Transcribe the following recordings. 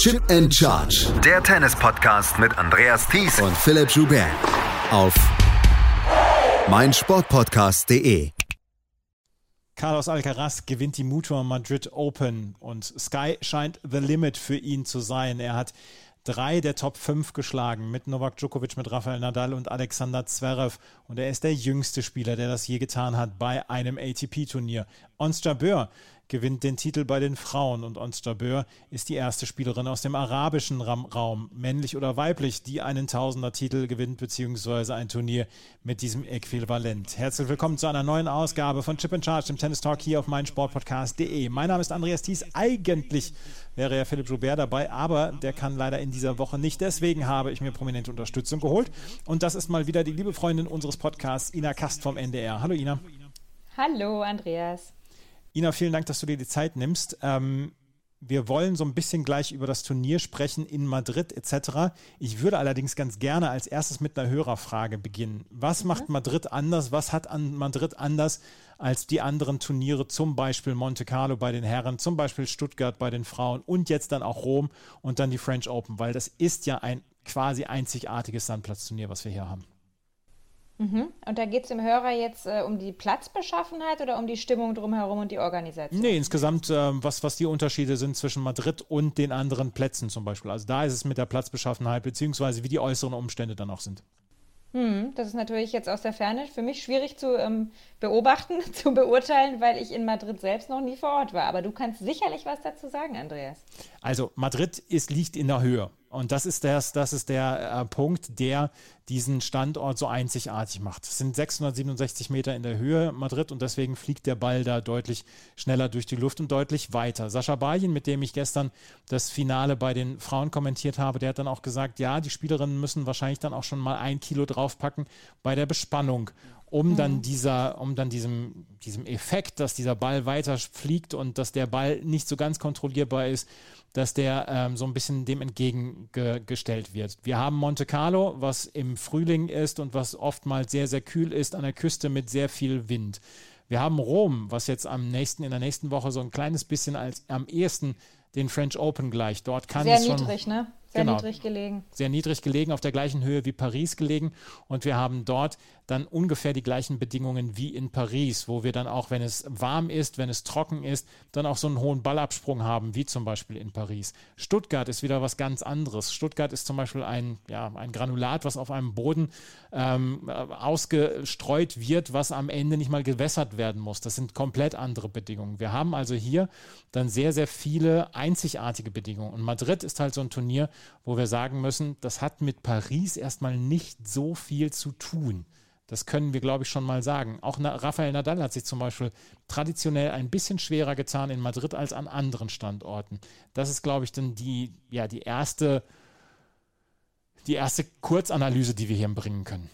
Chip and Charge. Der Tennis-Podcast mit Andreas Thies und Philipp Joubert. Auf meinsportpodcast.de. Carlos Alcaraz gewinnt die Mutua Madrid Open und Sky scheint the limit für ihn zu sein. Er hat drei der Top 5 geschlagen mit Novak Djokovic, mit Rafael Nadal und Alexander Zverev. Und er ist der jüngste Spieler, der das je getan hat bei einem ATP-Turnier. Ons Jabeur gewinnt den Titel bei den Frauen und Ons Jabeur ist die erste Spielerin aus dem arabischen Raum, männlich oder weiblich, die einen Tausender-Titel gewinnt, beziehungsweise ein Turnier mit diesem Äquivalent. Herzlich willkommen zu einer neuen Ausgabe von Chip and Charge, dem Tennis Talk hier auf meinsportpodcast.de. Mein Name ist Andreas Thies. Eigentlich wäre ja Philipp Joubert dabei, aber der kann leider in dieser Woche nicht. Deswegen habe ich mir prominente Unterstützung geholt. Und das ist mal wieder die liebe Freundin unseres Podcasts, Ina Kast vom NDR. Hallo Ina. Hallo Andreas. Ina, vielen Dank, dass du dir die Zeit nimmst. Ähm, wir wollen so ein bisschen gleich über das Turnier sprechen in Madrid etc. Ich würde allerdings ganz gerne als erstes mit einer Hörerfrage beginnen. Was mhm. macht Madrid anders? Was hat an Madrid anders als die anderen Turniere, zum Beispiel Monte Carlo bei den Herren, zum Beispiel Stuttgart bei den Frauen und jetzt dann auch Rom und dann die French Open? Weil das ist ja ein quasi einzigartiges Sandplatzturnier, was wir hier haben. Mhm. Und da geht es dem Hörer jetzt äh, um die Platzbeschaffenheit oder um die Stimmung drumherum und die Organisation? Nee, insgesamt, äh, was, was die Unterschiede sind zwischen Madrid und den anderen Plätzen zum Beispiel. Also da ist es mit der Platzbeschaffenheit, beziehungsweise wie die äußeren Umstände dann auch sind. Hm, das ist natürlich jetzt aus der Ferne für mich schwierig zu ähm, beobachten, zu beurteilen, weil ich in Madrid selbst noch nie vor Ort war. Aber du kannst sicherlich was dazu sagen, Andreas. Also Madrid ist, liegt in der Höhe. Und das ist, das, das ist der äh, Punkt, der diesen Standort so einzigartig macht. Es sind 667 Meter in der Höhe Madrid und deswegen fliegt der Ball da deutlich schneller durch die Luft und deutlich weiter. Sascha Baljen, mit dem ich gestern das Finale bei den Frauen kommentiert habe, der hat dann auch gesagt, ja, die Spielerinnen müssen wahrscheinlich dann auch schon mal ein Kilo draufpacken bei der Bespannung um dann mhm. dieser, um dann diesem, diesem Effekt, dass dieser Ball weiter fliegt und dass der Ball nicht so ganz kontrollierbar ist, dass der ähm, so ein bisschen dem entgegengestellt wird. Wir haben Monte Carlo, was im Frühling ist und was oftmals sehr, sehr kühl ist an der Küste mit sehr viel Wind. Wir haben Rom, was jetzt am nächsten, in der nächsten Woche so ein kleines bisschen als am ehesten den French Open gleicht. Dort kann sehr es schon, niedrig, ne? Sehr genau, niedrig gelegen. Sehr niedrig gelegen, auf der gleichen Höhe wie Paris gelegen. Und wir haben dort dann ungefähr die gleichen Bedingungen wie in Paris, wo wir dann auch, wenn es warm ist, wenn es trocken ist, dann auch so einen hohen Ballabsprung haben, wie zum Beispiel in Paris. Stuttgart ist wieder was ganz anderes. Stuttgart ist zum Beispiel ein, ja, ein Granulat, was auf einem Boden ähm, ausgestreut wird, was am Ende nicht mal gewässert werden muss. Das sind komplett andere Bedingungen. Wir haben also hier dann sehr, sehr viele einzigartige Bedingungen. Und Madrid ist halt so ein Turnier, wo wir sagen müssen, das hat mit Paris erstmal nicht so viel zu tun. Das können wir, glaube ich, schon mal sagen. Auch Rafael Nadal hat sich zum Beispiel traditionell ein bisschen schwerer getan in Madrid als an anderen Standorten. Das ist, glaube ich, dann die, ja, die erste, die erste Kurzanalyse, die wir hier bringen können.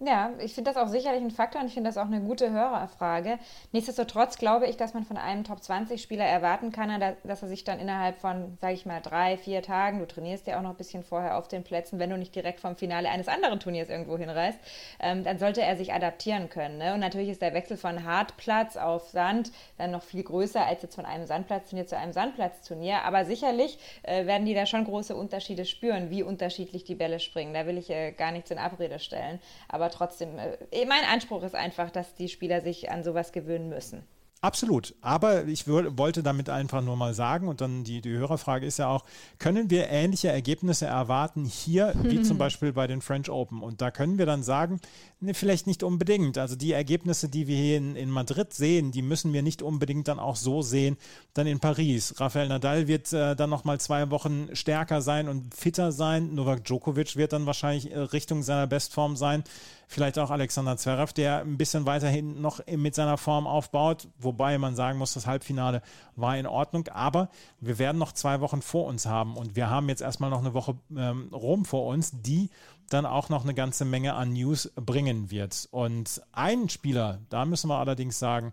Ja, ich finde das auch sicherlich ein Faktor und ich finde das auch eine gute Hörerfrage. Nichtsdestotrotz glaube ich, dass man von einem Top-20-Spieler erwarten kann, dass er sich dann innerhalb von, sage ich mal, drei, vier Tagen, du trainierst ja auch noch ein bisschen vorher auf den Plätzen, wenn du nicht direkt vom Finale eines anderen Turniers irgendwo hinreist, ähm, dann sollte er sich adaptieren können. Ne? Und natürlich ist der Wechsel von Hartplatz auf Sand dann noch viel größer als jetzt von einem Sandplatzturnier zu einem Sandplatzturnier. Aber sicherlich äh, werden die da schon große Unterschiede spüren, wie unterschiedlich die Bälle springen. Da will ich äh, gar nichts in Abrede stellen. Aber aber trotzdem, äh, mein Anspruch ist einfach, dass die Spieler sich an sowas gewöhnen müssen. Absolut. Aber ich wollte damit einfach nur mal sagen, und dann die, die Hörerfrage ist ja auch, können wir ähnliche Ergebnisse erwarten hier, wie zum Beispiel bei den French Open? Und da können wir dann sagen, ne, vielleicht nicht unbedingt. Also die Ergebnisse, die wir hier in, in Madrid sehen, die müssen wir nicht unbedingt dann auch so sehen, dann in Paris. Rafael Nadal wird äh, dann nochmal zwei Wochen stärker sein und fitter sein. Novak Djokovic wird dann wahrscheinlich äh, Richtung seiner Bestform sein vielleicht auch Alexander Zverev, der ein bisschen weiterhin noch mit seiner Form aufbaut, wobei man sagen muss, das Halbfinale war in Ordnung, aber wir werden noch zwei Wochen vor uns haben und wir haben jetzt erstmal noch eine Woche ähm, Rom vor uns, die dann auch noch eine ganze Menge an News bringen wird. Und ein Spieler, da müssen wir allerdings sagen,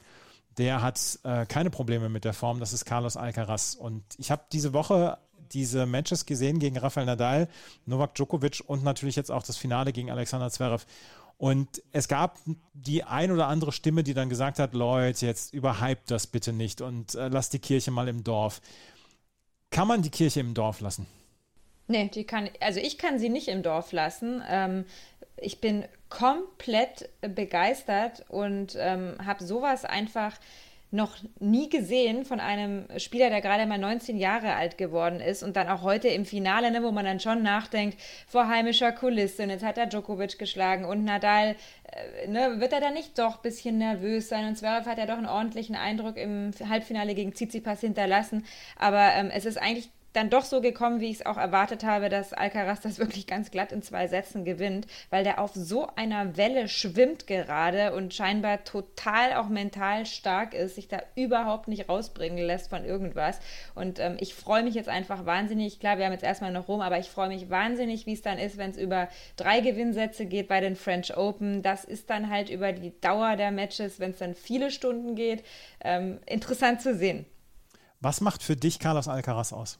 der hat äh, keine Probleme mit der Form, das ist Carlos Alcaraz. Und ich habe diese Woche diese Matches gesehen gegen Rafael Nadal, Novak Djokovic und natürlich jetzt auch das Finale gegen Alexander Zverev. Und es gab die ein oder andere Stimme, die dann gesagt hat, Leute, jetzt überhypt das bitte nicht und äh, lasst die Kirche mal im Dorf. Kann man die Kirche im Dorf lassen? Nee, die kann, also ich kann sie nicht im Dorf lassen. Ähm, ich bin komplett begeistert und ähm, habe sowas einfach noch nie gesehen von einem Spieler, der gerade mal 19 Jahre alt geworden ist und dann auch heute im Finale, ne, wo man dann schon nachdenkt, vor heimischer Kulisse, und jetzt hat er Djokovic geschlagen und Nadal, äh, ne, wird er da nicht doch ein bisschen nervös sein? Und Zverev hat ja doch einen ordentlichen Eindruck im Halbfinale gegen Tsitsipas hinterlassen, aber ähm, es ist eigentlich dann doch so gekommen, wie ich es auch erwartet habe, dass Alcaraz das wirklich ganz glatt in zwei Sätzen gewinnt, weil der auf so einer Welle schwimmt gerade und scheinbar total auch mental stark ist, sich da überhaupt nicht rausbringen lässt von irgendwas. Und ähm, ich freue mich jetzt einfach wahnsinnig. Klar, wir haben jetzt erstmal noch rum, aber ich freue mich wahnsinnig, wie es dann ist, wenn es über drei Gewinnsätze geht bei den French Open. Das ist dann halt über die Dauer der Matches, wenn es dann viele Stunden geht, ähm, interessant zu sehen. Was macht für dich Carlos Alcaraz aus?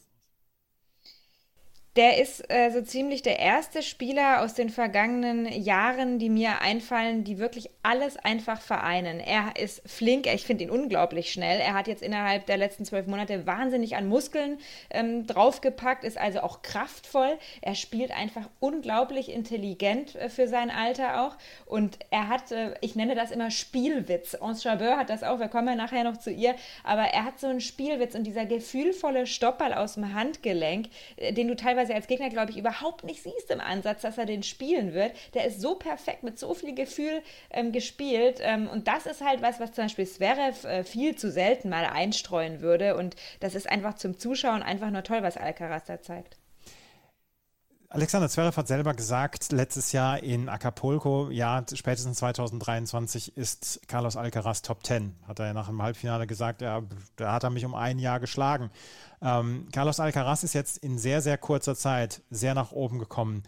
Der ist äh, so ziemlich der erste Spieler aus den vergangenen Jahren, die mir einfallen, die wirklich alles einfach vereinen. Er ist flink, ich finde ihn unglaublich schnell. Er hat jetzt innerhalb der letzten zwölf Monate wahnsinnig an Muskeln ähm, draufgepackt, ist also auch kraftvoll. Er spielt einfach unglaublich intelligent äh, für sein Alter auch. Und er hat, äh, ich nenne das immer Spielwitz. Ons Chabeur hat das auch, wir kommen ja nachher noch zu ihr, aber er hat so einen Spielwitz und dieser gefühlvolle Stoppball aus dem Handgelenk, äh, den du teilweise teilweise als Gegner, glaube ich, überhaupt nicht siehst im Ansatz, dass er den spielen wird. Der ist so perfekt mit so viel Gefühl ähm, gespielt. Ähm, und das ist halt was, was zum Beispiel Zverev äh, viel zu selten mal einstreuen würde. Und das ist einfach zum Zuschauen einfach nur toll, was Alcaraz da zeigt. Alexander Zverev hat selber gesagt, letztes Jahr in Acapulco, ja, spätestens 2023 ist Carlos Alcaraz Top 10. Hat er ja nach dem Halbfinale gesagt, ja, da hat er mich um ein Jahr geschlagen. Ähm, Carlos Alcaraz ist jetzt in sehr, sehr kurzer Zeit sehr nach oben gekommen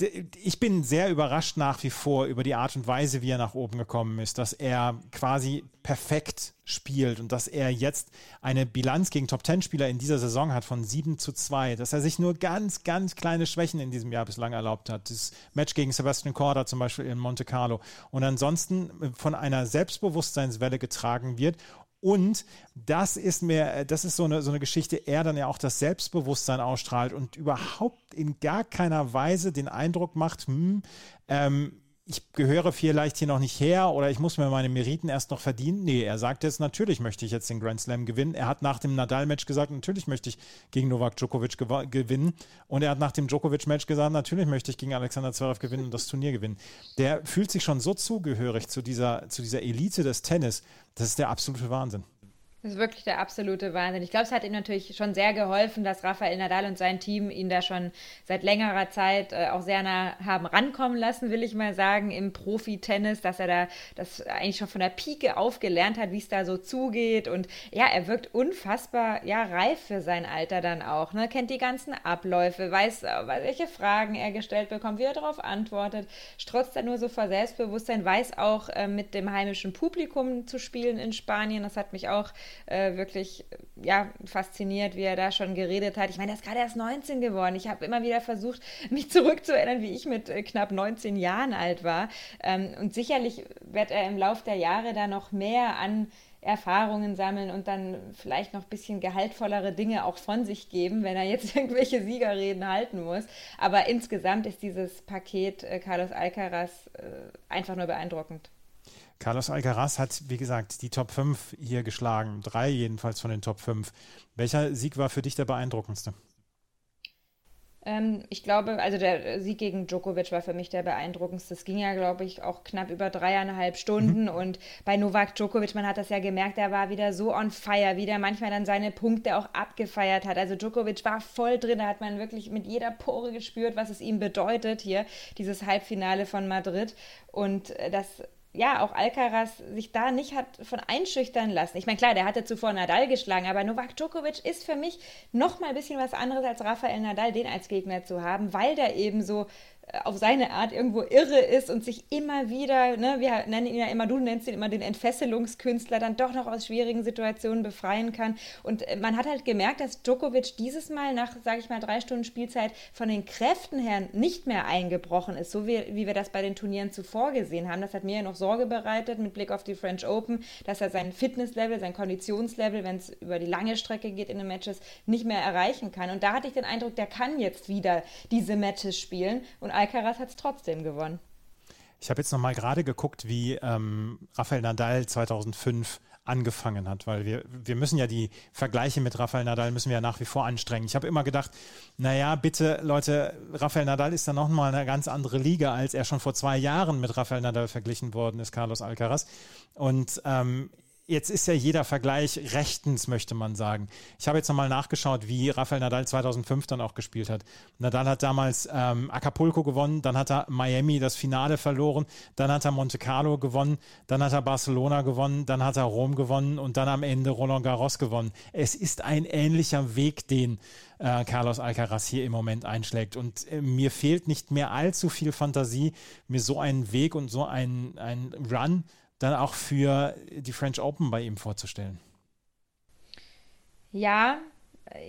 ich bin sehr überrascht nach wie vor über die Art und Weise, wie er nach oben gekommen ist, dass er quasi perfekt spielt und dass er jetzt eine Bilanz gegen Top-10-Spieler in dieser Saison hat von 7 zu 2, dass er sich nur ganz, ganz kleine Schwächen in diesem Jahr bislang erlaubt hat. Das Match gegen Sebastian Korda zum Beispiel in Monte Carlo und ansonsten von einer Selbstbewusstseinswelle getragen wird und das ist mir, das ist so eine, so eine Geschichte, er dann ja auch das Selbstbewusstsein ausstrahlt und überhaupt in gar keiner Weise den Eindruck macht, hm, ähm, ich gehöre vielleicht hier noch nicht her oder ich muss mir meine Meriten erst noch verdienen. Nee, er sagt jetzt, natürlich möchte ich jetzt den Grand Slam gewinnen. Er hat nach dem Nadal-Match gesagt, natürlich möchte ich gegen Novak Djokovic gewinnen. Und er hat nach dem Djokovic-Match gesagt, natürlich möchte ich gegen Alexander Zverev gewinnen und das Turnier gewinnen. Der fühlt sich schon so zugehörig zu dieser, zu dieser Elite des Tennis. Das ist der absolute Wahnsinn. Das ist wirklich der absolute Wahnsinn. Ich glaube, es hat ihm natürlich schon sehr geholfen, dass Rafael Nadal und sein Team ihn da schon seit längerer Zeit äh, auch sehr nah haben rankommen lassen, will ich mal sagen, im Profi-Tennis, dass er da das eigentlich schon von der Pike auf gelernt hat, wie es da so zugeht. Und ja, er wirkt unfassbar ja, reif für sein Alter dann auch. Ne? Kennt die ganzen Abläufe, weiß, welche Fragen er gestellt bekommt, wie er darauf antwortet, strotzt er nur so vor Selbstbewusstsein, weiß auch äh, mit dem heimischen Publikum zu spielen in Spanien. Das hat mich auch äh, wirklich ja, fasziniert, wie er da schon geredet hat. Ich meine, er ist gerade erst 19 geworden. Ich habe immer wieder versucht, mich zurückzuerinnern, wie ich mit äh, knapp 19 Jahren alt war. Ähm, und sicherlich wird er im Laufe der Jahre da noch mehr an Erfahrungen sammeln und dann vielleicht noch ein bisschen gehaltvollere Dinge auch von sich geben, wenn er jetzt irgendwelche Siegerreden halten muss. Aber insgesamt ist dieses Paket äh, Carlos Alcaraz äh, einfach nur beeindruckend. Carlos Alcaraz hat, wie gesagt, die Top 5 hier geschlagen. Drei jedenfalls von den Top 5. Welcher Sieg war für dich der beeindruckendste? Ähm, ich glaube, also der Sieg gegen Djokovic war für mich der beeindruckendste. Es ging ja, glaube ich, auch knapp über dreieinhalb Stunden. Mhm. Und bei Novak Djokovic, man hat das ja gemerkt, er war wieder so on fire, wie der manchmal dann seine Punkte auch abgefeiert hat. Also Djokovic war voll drin, da hat man wirklich mit jeder Pore gespürt, was es ihm bedeutet hier, dieses Halbfinale von Madrid. Und äh, das ja, auch Alcaraz sich da nicht hat von einschüchtern lassen. Ich meine, klar, der hatte zuvor Nadal geschlagen, aber Novak Djokovic ist für mich noch mal ein bisschen was anderes als Rafael Nadal, den als Gegner zu haben, weil der eben so auf seine Art irgendwo irre ist und sich immer wieder, ne, wir nennen ihn ja immer, du nennst ihn immer den Entfesselungskünstler, dann doch noch aus schwierigen Situationen befreien kann. Und äh, man hat halt gemerkt, dass Djokovic dieses Mal nach, sage ich mal, drei Stunden Spielzeit von den Kräften her nicht mehr eingebrochen ist, so wie, wie wir das bei den Turnieren zuvor gesehen haben. Das hat mir ja noch Sorge bereitet mit Blick auf die French Open, dass er sein Fitnesslevel, sein Konditionslevel, wenn es über die lange Strecke geht in den Matches, nicht mehr erreichen kann. Und da hatte ich den Eindruck, der kann jetzt wieder diese Matches spielen und Alcaraz hat es trotzdem gewonnen. Ich habe jetzt noch mal gerade geguckt, wie ähm, Rafael Nadal 2005 angefangen hat, weil wir, wir müssen ja die Vergleiche mit Rafael Nadal müssen wir ja nach wie vor anstrengen. Ich habe immer gedacht, naja, bitte Leute, Rafael Nadal ist dann noch mal eine ganz andere Liga, als er schon vor zwei Jahren mit Rafael Nadal verglichen worden ist, Carlos Alcaraz. Und ähm, jetzt ist ja jeder Vergleich rechtens, möchte man sagen. Ich habe jetzt nochmal nachgeschaut, wie Rafael Nadal 2005 dann auch gespielt hat. Nadal hat damals ähm, Acapulco gewonnen, dann hat er Miami das Finale verloren, dann hat er Monte Carlo gewonnen, dann hat er Barcelona gewonnen, dann hat er Rom gewonnen und dann am Ende Roland Garros gewonnen. Es ist ein ähnlicher Weg, den äh, Carlos Alcaraz hier im Moment einschlägt. Und äh, mir fehlt nicht mehr allzu viel Fantasie, mir so einen Weg und so einen, einen Run dann auch für die French Open bei ihm vorzustellen. Ja,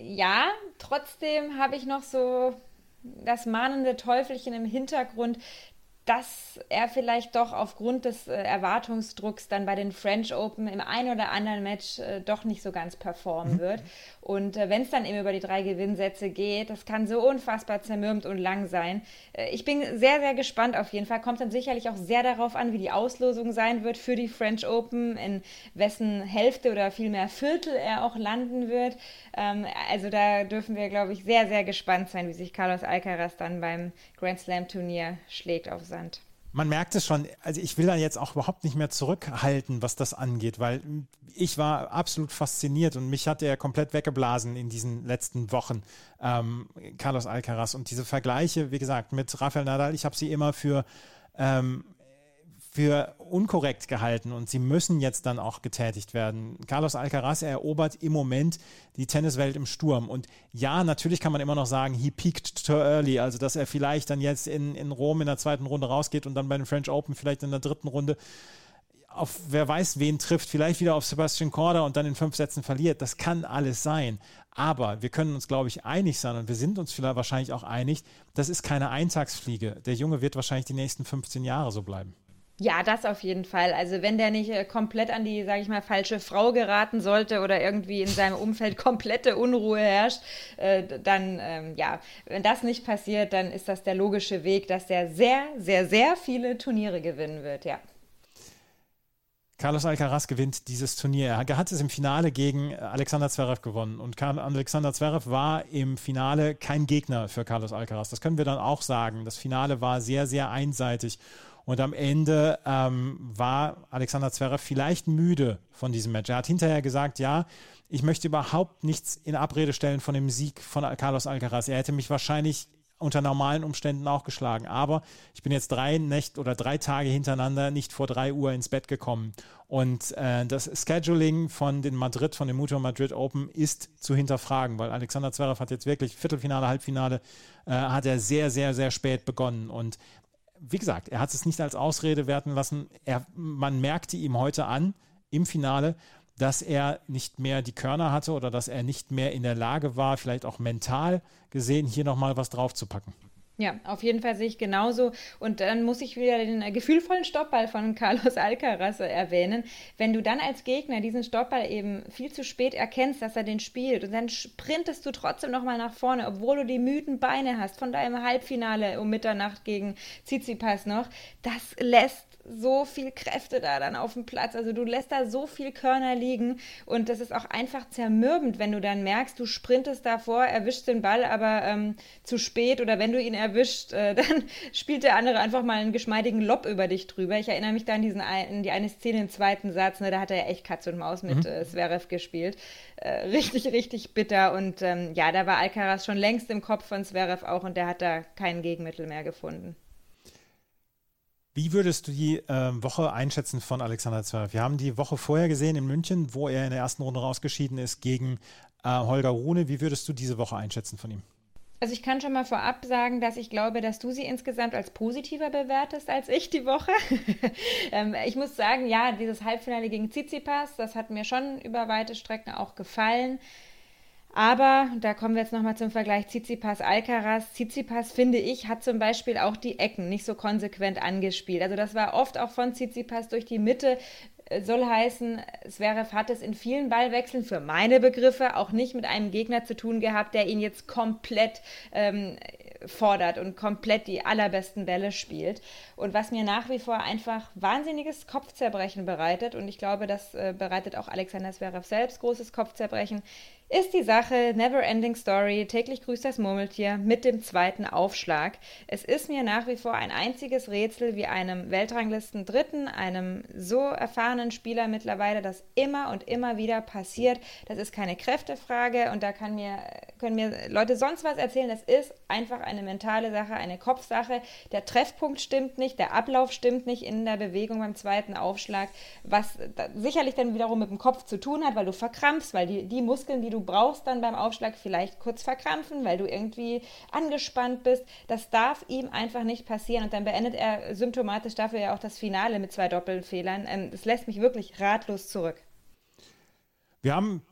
ja, trotzdem habe ich noch so das mahnende Teufelchen im Hintergrund, dass er vielleicht doch aufgrund des äh, Erwartungsdrucks dann bei den French Open im einen oder anderen Match äh, doch nicht so ganz performen mhm. wird. Und äh, wenn es dann eben über die drei Gewinnsätze geht, das kann so unfassbar zermürbt und lang sein. Äh, ich bin sehr, sehr gespannt auf jeden Fall. Kommt dann sicherlich auch sehr darauf an, wie die Auslosung sein wird für die French Open, in wessen Hälfte oder vielmehr Viertel er auch landen wird. Ähm, also da dürfen wir, glaube ich, sehr, sehr gespannt sein, wie sich Carlos Alcaraz dann beim Grand Slam Turnier schlägt auf Sand. Man merkt es schon, also ich will da jetzt auch überhaupt nicht mehr zurückhalten, was das angeht, weil ich war absolut fasziniert und mich hat er komplett weggeblasen in diesen letzten Wochen, ähm, Carlos Alcaraz. Und diese Vergleiche, wie gesagt, mit Rafael Nadal, ich habe sie immer für ähm, für unkorrekt gehalten und sie müssen jetzt dann auch getätigt werden. Carlos Alcaraz erobert im Moment die Tenniswelt im Sturm. Und ja, natürlich kann man immer noch sagen, he peaked too early, also dass er vielleicht dann jetzt in, in Rom in der zweiten Runde rausgeht und dann bei den French Open vielleicht in der dritten Runde auf wer weiß wen trifft, vielleicht wieder auf Sebastian Korda und dann in fünf Sätzen verliert. Das kann alles sein. Aber wir können uns, glaube ich, einig sein und wir sind uns vielleicht wahrscheinlich auch einig, das ist keine Eintagsfliege. Der Junge wird wahrscheinlich die nächsten 15 Jahre so bleiben. Ja, das auf jeden Fall. Also wenn der nicht äh, komplett an die, sage ich mal, falsche Frau geraten sollte oder irgendwie in seinem Umfeld komplette Unruhe herrscht, äh, dann ähm, ja, wenn das nicht passiert, dann ist das der logische Weg, dass der sehr, sehr, sehr viele Turniere gewinnen wird, ja. Carlos Alcaraz gewinnt dieses Turnier. Er hat es im Finale gegen Alexander Zverev gewonnen. Und Alexander Zverev war im Finale kein Gegner für Carlos Alcaraz. Das können wir dann auch sagen. Das Finale war sehr, sehr einseitig. Und am Ende ähm, war Alexander Zverev vielleicht müde von diesem Match. Er hat hinterher gesagt, ja, ich möchte überhaupt nichts in Abrede stellen von dem Sieg von Carlos Alcaraz. Er hätte mich wahrscheinlich unter normalen Umständen auch geschlagen. Aber ich bin jetzt drei Nächte oder drei Tage hintereinander nicht vor drei Uhr ins Bett gekommen. Und äh, das Scheduling von den Madrid, von dem Mutua Madrid Open ist zu hinterfragen, weil Alexander Zverev hat jetzt wirklich Viertelfinale, Halbfinale, äh, hat er sehr, sehr, sehr spät begonnen. Und wie gesagt, er hat es nicht als Ausrede werten lassen. Er, man merkte ihm heute an im Finale, dass er nicht mehr die Körner hatte oder dass er nicht mehr in der Lage war, vielleicht auch mental gesehen, hier nochmal was draufzupacken. Ja, auf jeden Fall sehe ich genauso. Und dann muss ich wieder den äh, gefühlvollen Stoppball von Carlos Alcaraz erwähnen. Wenn du dann als Gegner diesen Stoppball eben viel zu spät erkennst, dass er den spielt und dann sprintest du trotzdem nochmal nach vorne, obwohl du die müden Beine hast von deinem Halbfinale um Mitternacht gegen Tsitsipas noch, das lässt so viel Kräfte da dann auf dem Platz. Also du lässt da so viel Körner liegen und das ist auch einfach zermürbend, wenn du dann merkst, du sprintest davor, erwischst den Ball aber ähm, zu spät oder wenn du ihn erwischt, äh, dann spielt der andere einfach mal einen geschmeidigen Lob über dich drüber. Ich erinnere mich da an diesen ein, die eine Szene im zweiten Satz, ne, da hat er ja echt Katz und Maus mit mhm. äh, Zverev gespielt. Äh, richtig, richtig bitter und ähm, ja, da war Alcaraz schon längst im Kopf von Zverev auch und der hat da kein Gegenmittel mehr gefunden. Wie würdest du die äh, Woche einschätzen von Alexander Zverev? Wir haben die Woche vorher gesehen in München, wo er in der ersten Runde rausgeschieden ist gegen äh, Holger Rune. Wie würdest du diese Woche einschätzen von ihm? Also ich kann schon mal vorab sagen, dass ich glaube, dass du sie insgesamt als positiver bewertest als ich die Woche. ähm, ich muss sagen, ja, dieses Halbfinale gegen Tsitsipas, das hat mir schon über weite Strecken auch gefallen. Aber da kommen wir jetzt nochmal zum Vergleich Tsitsipas Alcaraz. Tsitsipas, finde ich, hat zum Beispiel auch die Ecken nicht so konsequent angespielt. Also das war oft auch von Tsitsipas durch die Mitte soll heißen, wäre, hat es in vielen Ballwechseln für meine Begriffe auch nicht mit einem Gegner zu tun gehabt, der ihn jetzt komplett ähm, fordert und komplett die allerbesten Bälle spielt. Und was mir nach wie vor einfach wahnsinniges Kopfzerbrechen bereitet, und ich glaube, das äh, bereitet auch Alexander Zverev selbst großes Kopfzerbrechen, ist die Sache Neverending Story, täglich grüßt das Murmeltier mit dem zweiten Aufschlag. Es ist mir nach wie vor ein einziges Rätsel, wie einem Weltranglisten Dritten, einem so erfahrenen Spieler mittlerweile, das immer und immer wieder passiert. Das ist keine Kräftefrage und da kann mir, können mir Leute sonst was erzählen. Das ist einfach eine mentale Sache, eine Kopfsache. Der Treffpunkt stimmt nicht, der Ablauf stimmt nicht in der Bewegung beim zweiten Aufschlag, was sicherlich dann wiederum mit dem Kopf zu tun hat, weil du verkrampfst, weil die, die Muskeln, die du brauchst dann beim Aufschlag vielleicht kurz verkrampfen, weil du irgendwie angespannt bist. Das darf ihm einfach nicht passieren. Und dann beendet er symptomatisch dafür ja auch das Finale mit zwei Doppelfehlern. Ähm, das lässt mich wirklich ratlos zurück. Wir haben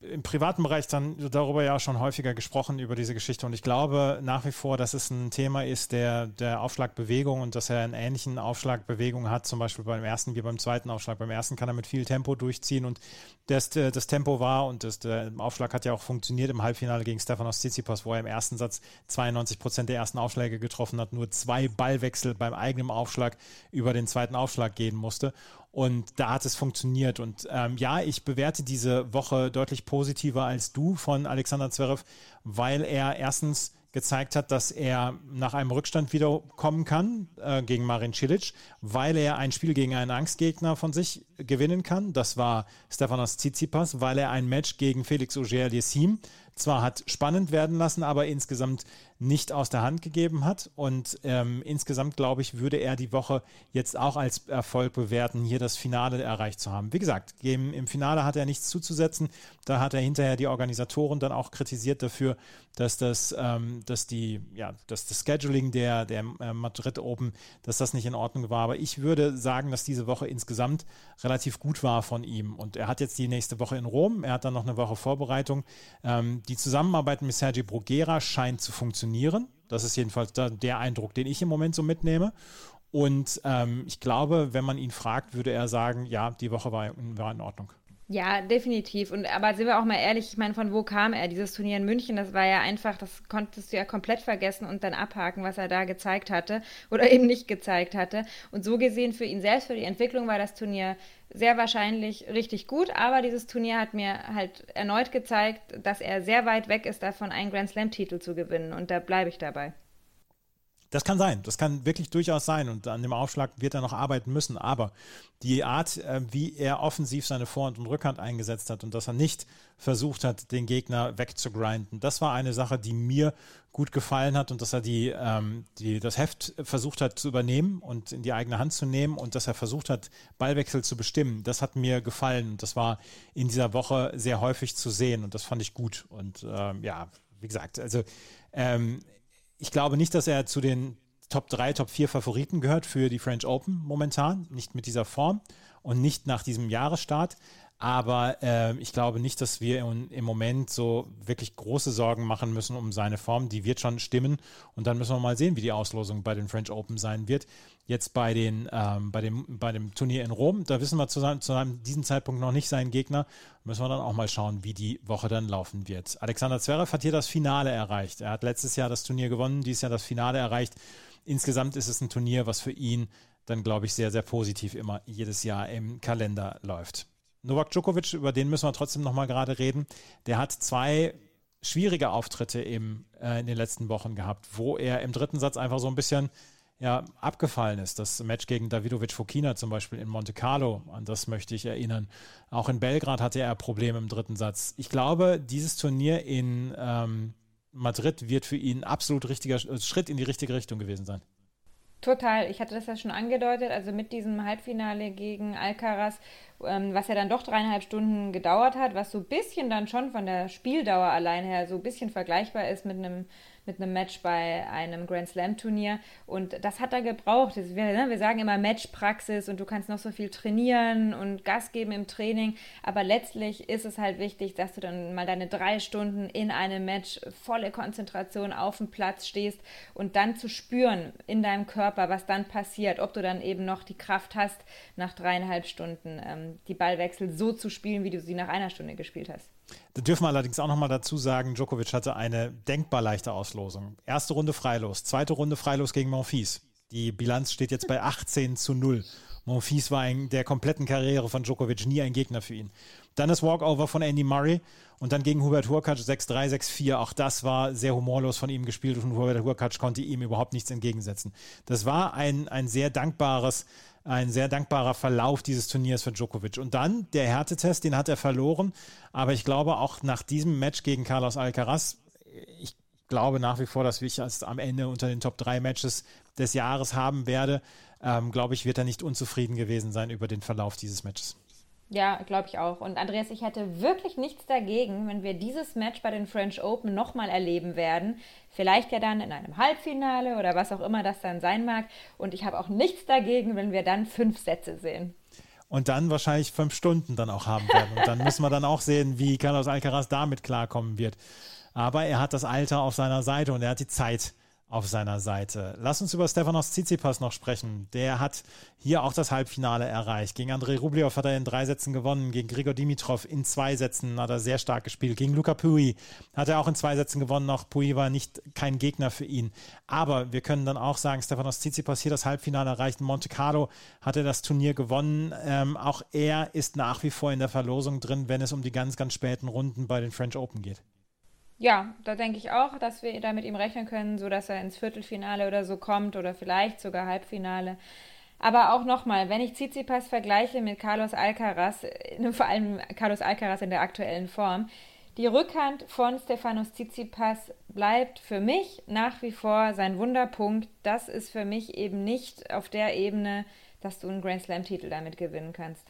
im privaten Bereich dann darüber ja schon häufiger gesprochen, über diese Geschichte. Und ich glaube nach wie vor, dass es ein Thema ist der, der Aufschlagbewegung und dass er einen ähnlichen Aufschlagbewegung hat, zum Beispiel beim ersten wie beim zweiten Aufschlag. Beim ersten kann er mit viel Tempo durchziehen und das, das Tempo war und das, der Aufschlag hat ja auch funktioniert im Halbfinale gegen Stefanos Tsitsipas, wo er im ersten Satz 92 Prozent der ersten Aufschläge getroffen hat, nur zwei Ballwechsel beim eigenen Aufschlag über den zweiten Aufschlag gehen musste. Und da hat es funktioniert. Und ähm, ja, ich bewerte diese Woche deutlich positiver als du von Alexander Zverev, weil er erstens gezeigt hat, dass er nach einem Rückstand wiederkommen kann äh, gegen Marin Cilic, weil er ein Spiel gegen einen Angstgegner von sich gewinnen kann. Das war Stefanos Tsitsipas, weil er ein Match gegen Felix Auger-Aliassime zwar hat spannend werden lassen, aber insgesamt nicht aus der Hand gegeben hat. Und ähm, insgesamt, glaube ich, würde er die Woche jetzt auch als Erfolg bewerten, hier das Finale erreicht zu haben. Wie gesagt, im, Finale hat er nichts zuzusetzen. Da hat er hinterher die Organisatoren dann auch kritisiert dafür, dass das, ähm, dass die, ja, dass das Scheduling der, der äh, Madrid Open, dass das nicht in Ordnung war. Aber ich würde sagen, dass diese Woche insgesamt relativ gut war von ihm. Und er hat jetzt die nächste Woche in Rom. Er hat dann noch eine Woche Vorbereitung. Ähm, die Zusammenarbeit mit Sergi Bruguera scheint zu funktionieren. Das ist jedenfalls der Eindruck, den ich im Moment so mitnehme. Und ähm, ich glaube, wenn man ihn fragt, würde er sagen, ja, die Woche war, war in Ordnung. Ja, definitiv. Und aber sind wir auch mal ehrlich, ich meine, von wo kam er? Dieses Turnier in München, das war ja einfach, das konntest du ja komplett vergessen und dann abhaken, was er da gezeigt hatte oder eben nicht gezeigt hatte. Und so gesehen für ihn selbst, für die Entwicklung war das Turnier sehr wahrscheinlich richtig gut, aber dieses Turnier hat mir halt erneut gezeigt, dass er sehr weit weg ist davon, einen Grand Slam-Titel zu gewinnen. Und da bleibe ich dabei. Das kann sein, das kann wirklich durchaus sein und an dem Aufschlag wird er noch arbeiten müssen. Aber die Art, äh, wie er offensiv seine Vorhand und Rückhand eingesetzt hat und dass er nicht versucht hat, den Gegner wegzugrinden, das war eine Sache, die mir gut gefallen hat und dass er die, ähm, die, das Heft versucht hat zu übernehmen und in die eigene Hand zu nehmen und dass er versucht hat, Ballwechsel zu bestimmen. Das hat mir gefallen das war in dieser Woche sehr häufig zu sehen und das fand ich gut. Und ähm, ja, wie gesagt, also ähm, ich glaube nicht, dass er zu den Top 3, Top 4 Favoriten gehört für die French Open momentan, nicht mit dieser Form und nicht nach diesem Jahresstart. Aber äh, ich glaube nicht, dass wir im Moment so wirklich große Sorgen machen müssen um seine Form. Die wird schon stimmen. Und dann müssen wir mal sehen, wie die Auslosung bei den French Open sein wird. Jetzt bei, den, ähm, bei, dem, bei dem Turnier in Rom, da wissen wir zu, zu diesem Zeitpunkt noch nicht seinen Gegner. Müssen wir dann auch mal schauen, wie die Woche dann laufen wird. Alexander Zverev hat hier das Finale erreicht. Er hat letztes Jahr das Turnier gewonnen, dieses Jahr das Finale erreicht. Insgesamt ist es ein Turnier, was für ihn dann, glaube ich, sehr, sehr positiv immer jedes Jahr im Kalender läuft. Novak Djokovic, über den müssen wir trotzdem nochmal gerade reden. Der hat zwei schwierige Auftritte im, äh, in den letzten Wochen gehabt, wo er im dritten Satz einfach so ein bisschen ja, abgefallen ist. Das Match gegen Davidovic Fokina zum Beispiel in Monte Carlo, an das möchte ich erinnern. Auch in Belgrad hatte er Probleme im dritten Satz. Ich glaube, dieses Turnier in ähm, Madrid wird für ihn absolut richtiger Schritt in die richtige Richtung gewesen sein. Total. Ich hatte das ja schon angedeutet, also mit diesem Halbfinale gegen Alcaraz ähm, was ja dann doch dreieinhalb Stunden gedauert hat, was so ein bisschen dann schon von der Spieldauer allein her so ein bisschen vergleichbar ist mit einem mit einem Match bei einem Grand Slam Turnier. Und das hat er gebraucht. wir, ne, wir sagen immer Matchpraxis und du kannst noch so viel trainieren und Gas geben im Training. Aber letztlich ist es halt wichtig, dass du dann mal deine drei Stunden in einem Match volle Konzentration auf dem Platz stehst und dann zu spüren in deinem Körper, was dann passiert. Ob du dann eben noch die Kraft hast, nach dreieinhalb Stunden ähm, die Ballwechsel so zu spielen, wie du sie nach einer Stunde gespielt hast. Da dürfen wir allerdings auch nochmal dazu sagen, Djokovic hatte eine denkbar leichte Auslosung. Erste Runde freilos, zweite Runde freilos gegen Monfils. Die Bilanz steht jetzt bei 18 zu 0. Monfils war in der kompletten Karriere von Djokovic nie ein Gegner für ihn. Dann das Walkover von Andy Murray und dann gegen Hubert Hurkacz 6-3, 6-4. Auch das war sehr humorlos von ihm gespielt und Hubert Hurkacz konnte ihm überhaupt nichts entgegensetzen. Das war ein, ein sehr dankbares ein sehr dankbarer Verlauf dieses Turniers für Djokovic. Und dann der Härtetest, den hat er verloren. Aber ich glaube auch nach diesem Match gegen Carlos Alcaraz, ich glaube nach wie vor, dass ich es am Ende unter den Top 3 Matches des Jahres haben werde. Ähm, glaube ich, wird er nicht unzufrieden gewesen sein über den Verlauf dieses Matches. Ja, glaube ich auch. Und Andreas, ich hätte wirklich nichts dagegen, wenn wir dieses Match bei den French Open nochmal erleben werden. Vielleicht ja dann in einem Halbfinale oder was auch immer das dann sein mag. Und ich habe auch nichts dagegen, wenn wir dann fünf Sätze sehen. Und dann wahrscheinlich fünf Stunden dann auch haben werden. Und dann müssen wir dann auch sehen, wie Carlos Alcaraz damit klarkommen wird. Aber er hat das Alter auf seiner Seite und er hat die Zeit auf seiner Seite. Lass uns über Stefanos Tsitsipas noch sprechen. Der hat hier auch das Halbfinale erreicht. Gegen Andrei Rublev hat er in drei Sätzen gewonnen. Gegen Grigor Dimitrov in zwei Sätzen hat er sehr stark gespielt. Gegen Luca Pui hat er auch in zwei Sätzen gewonnen. Auch Pui war nicht kein Gegner für ihn. Aber wir können dann auch sagen, Stefanos Tsitsipas hier das Halbfinale erreicht. In Monte Carlo hat er das Turnier gewonnen. Ähm, auch er ist nach wie vor in der Verlosung drin, wenn es um die ganz, ganz späten Runden bei den French Open geht. Ja, da denke ich auch, dass wir da mit ihm rechnen können, so dass er ins Viertelfinale oder so kommt oder vielleicht sogar Halbfinale. Aber auch nochmal, wenn ich Tsitsipas vergleiche mit Carlos Alcaraz, äh, vor allem Carlos Alcaraz in der aktuellen Form, die Rückhand von Stefanos Tsitsipas bleibt für mich nach wie vor sein Wunderpunkt. Das ist für mich eben nicht auf der Ebene, dass du einen Grand Slam-Titel damit gewinnen kannst.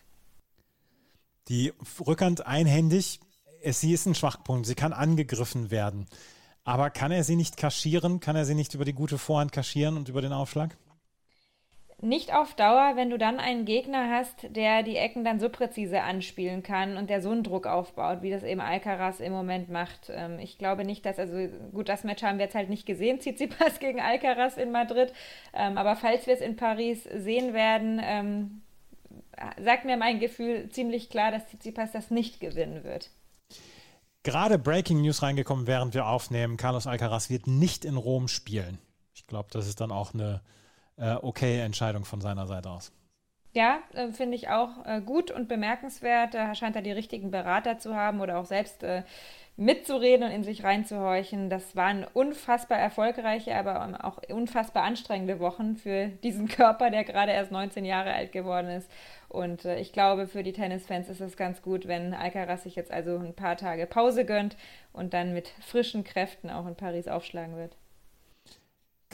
Die Rückhand einhändig sie ist ein Schwachpunkt, sie kann angegriffen werden. Aber kann er sie nicht kaschieren? Kann er sie nicht über die gute Vorhand kaschieren und über den Aufschlag? Nicht auf Dauer, wenn du dann einen Gegner hast, der die Ecken dann so präzise anspielen kann und der so einen Druck aufbaut, wie das eben Alcaraz im Moment macht. Ähm, ich glaube nicht, dass, also gut, das Match haben wir jetzt halt nicht gesehen, Tsitsipas gegen Alcaraz in Madrid, ähm, aber falls wir es in Paris sehen werden, ähm, sagt mir mein Gefühl ziemlich klar, dass Tsitsipas das nicht gewinnen wird. Gerade Breaking News reingekommen, während wir aufnehmen. Carlos Alcaraz wird nicht in Rom spielen. Ich glaube, das ist dann auch eine äh, okay Entscheidung von seiner Seite aus. Ja, äh, finde ich auch äh, gut und bemerkenswert. Da scheint er die richtigen Berater zu haben oder auch selbst äh, mitzureden und in sich reinzuhorchen. Das waren unfassbar erfolgreiche, aber auch unfassbar anstrengende Wochen für diesen Körper, der gerade erst 19 Jahre alt geworden ist. Und äh, ich glaube, für die Tennisfans ist es ganz gut, wenn Alcaraz sich jetzt also ein paar Tage Pause gönnt und dann mit frischen Kräften auch in Paris aufschlagen wird.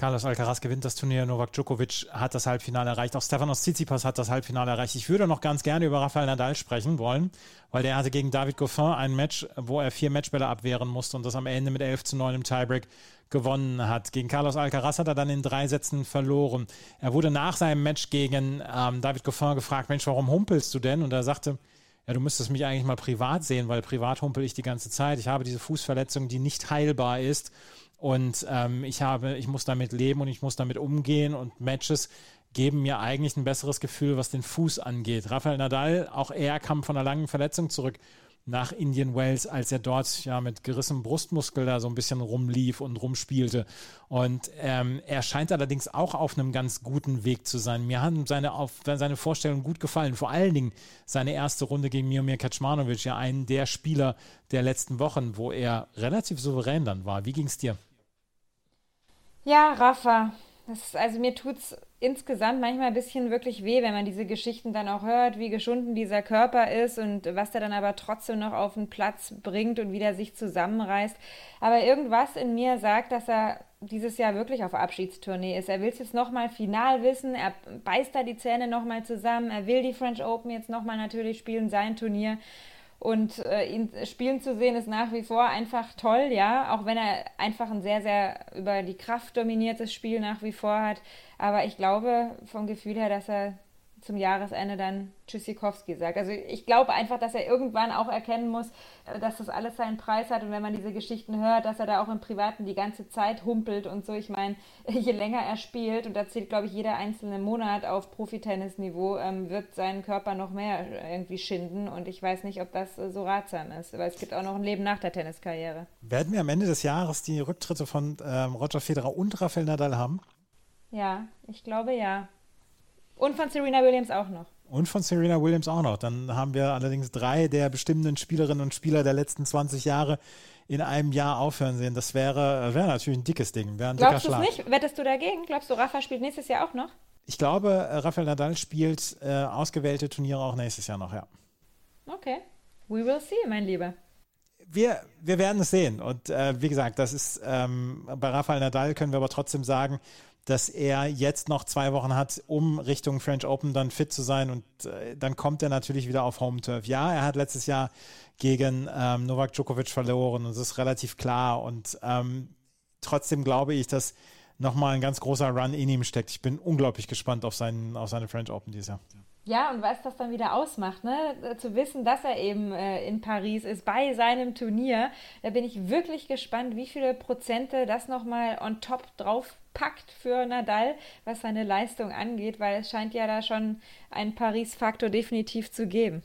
Carlos Alcaraz gewinnt das Turnier, Novak Djokovic hat das Halbfinale erreicht, auch Stefanos Tsitsipas hat das Halbfinale erreicht. Ich würde noch ganz gerne über Rafael Nadal sprechen wollen, weil der hatte gegen David Goffin ein Match, wo er vier Matchbälle abwehren musste und das am Ende mit 11 zu 9 im Tiebreak gewonnen hat. Gegen Carlos Alcaraz hat er dann in drei Sätzen verloren. Er wurde nach seinem Match gegen ähm, David Goffin gefragt, Mensch, warum humpelst du denn? Und er sagte, ja, du müsstest mich eigentlich mal privat sehen, weil privat humpel ich die ganze Zeit. Ich habe diese Fußverletzung, die nicht heilbar ist und ähm, ich habe, ich muss damit leben und ich muss damit umgehen und Matches geben mir eigentlich ein besseres Gefühl, was den Fuß angeht. Rafael Nadal, auch er kam von einer langen Verletzung zurück nach Indian Wells, als er dort ja mit gerissenem Brustmuskel da so ein bisschen rumlief und rumspielte. Und ähm, er scheint allerdings auch auf einem ganz guten Weg zu sein. Mir haben seine, auf, seine Vorstellungen gut gefallen. Vor allen Dingen seine erste Runde gegen Miomir Kaczmanowicz, ja einen der Spieler der letzten Wochen, wo er relativ souverän dann war. Wie ging es dir? Ja, Rafa. ist, also mir tut es insgesamt manchmal ein bisschen wirklich weh, wenn man diese Geschichten dann auch hört, wie geschunden dieser Körper ist und was der dann aber trotzdem noch auf den Platz bringt und wieder sich zusammenreißt. Aber irgendwas in mir sagt, dass er dieses Jahr wirklich auf Abschiedstournee ist. Er will es jetzt nochmal final wissen, er beißt da die Zähne nochmal zusammen, er will die French Open jetzt nochmal natürlich spielen, sein Turnier. Und äh, ihn spielen zu sehen ist nach wie vor einfach toll, ja, auch wenn er einfach ein sehr, sehr über die Kraft dominiertes Spiel nach wie vor hat. Aber ich glaube vom Gefühl her, dass er zum Jahresende dann Tschüssikowski sagt. Also ich glaube einfach, dass er irgendwann auch erkennen muss, äh, dass das alles seinen Preis hat und wenn man diese Geschichten hört, dass er da auch im Privaten die ganze Zeit humpelt und so. Ich meine, je länger er spielt und da zählt, glaube ich, jeder einzelne Monat auf Profitennisniveau, ähm, wird seinen Körper noch mehr irgendwie schinden und ich weiß nicht, ob das äh, so ratsam ist, weil es gibt auch noch ein Leben nach der Tenniskarriere. Werden wir am Ende des Jahres die Rücktritte von ähm, Roger Federer und Rafael Nadal haben? Ja, ich glaube ja. Und von Serena Williams auch noch. Und von Serena Williams auch noch. Dann haben wir allerdings drei der bestimmenden Spielerinnen und Spieler der letzten 20 Jahre in einem Jahr aufhören sehen. Das wäre, wäre natürlich ein dickes Ding. Wäre ein Glaubst du es nicht? Wettest du dagegen? Glaubst du, Rafa spielt nächstes Jahr auch noch? Ich glaube, äh, Rafael Nadal spielt äh, ausgewählte Turniere auch nächstes Jahr noch, ja. Okay. We will see, mein Lieber. Wir, wir werden es sehen. Und äh, wie gesagt, das ist ähm, bei Rafael Nadal können wir aber trotzdem sagen, dass er jetzt noch zwei Wochen hat, um Richtung French Open dann fit zu sein und äh, dann kommt er natürlich wieder auf Home Turf. Ja, er hat letztes Jahr gegen ähm, Novak Djokovic verloren und das ist relativ klar und ähm, trotzdem glaube ich, dass nochmal ein ganz großer Run in ihm steckt. Ich bin unglaublich gespannt auf, seinen, auf seine French Open dieses Jahr. Ja, und was das dann wieder ausmacht, ne? zu wissen, dass er eben äh, in Paris ist bei seinem Turnier, da bin ich wirklich gespannt, wie viele Prozente das nochmal on top drauf packt für Nadal, was seine Leistung angeht, weil es scheint ja da schon einen Paris-Faktor definitiv zu geben.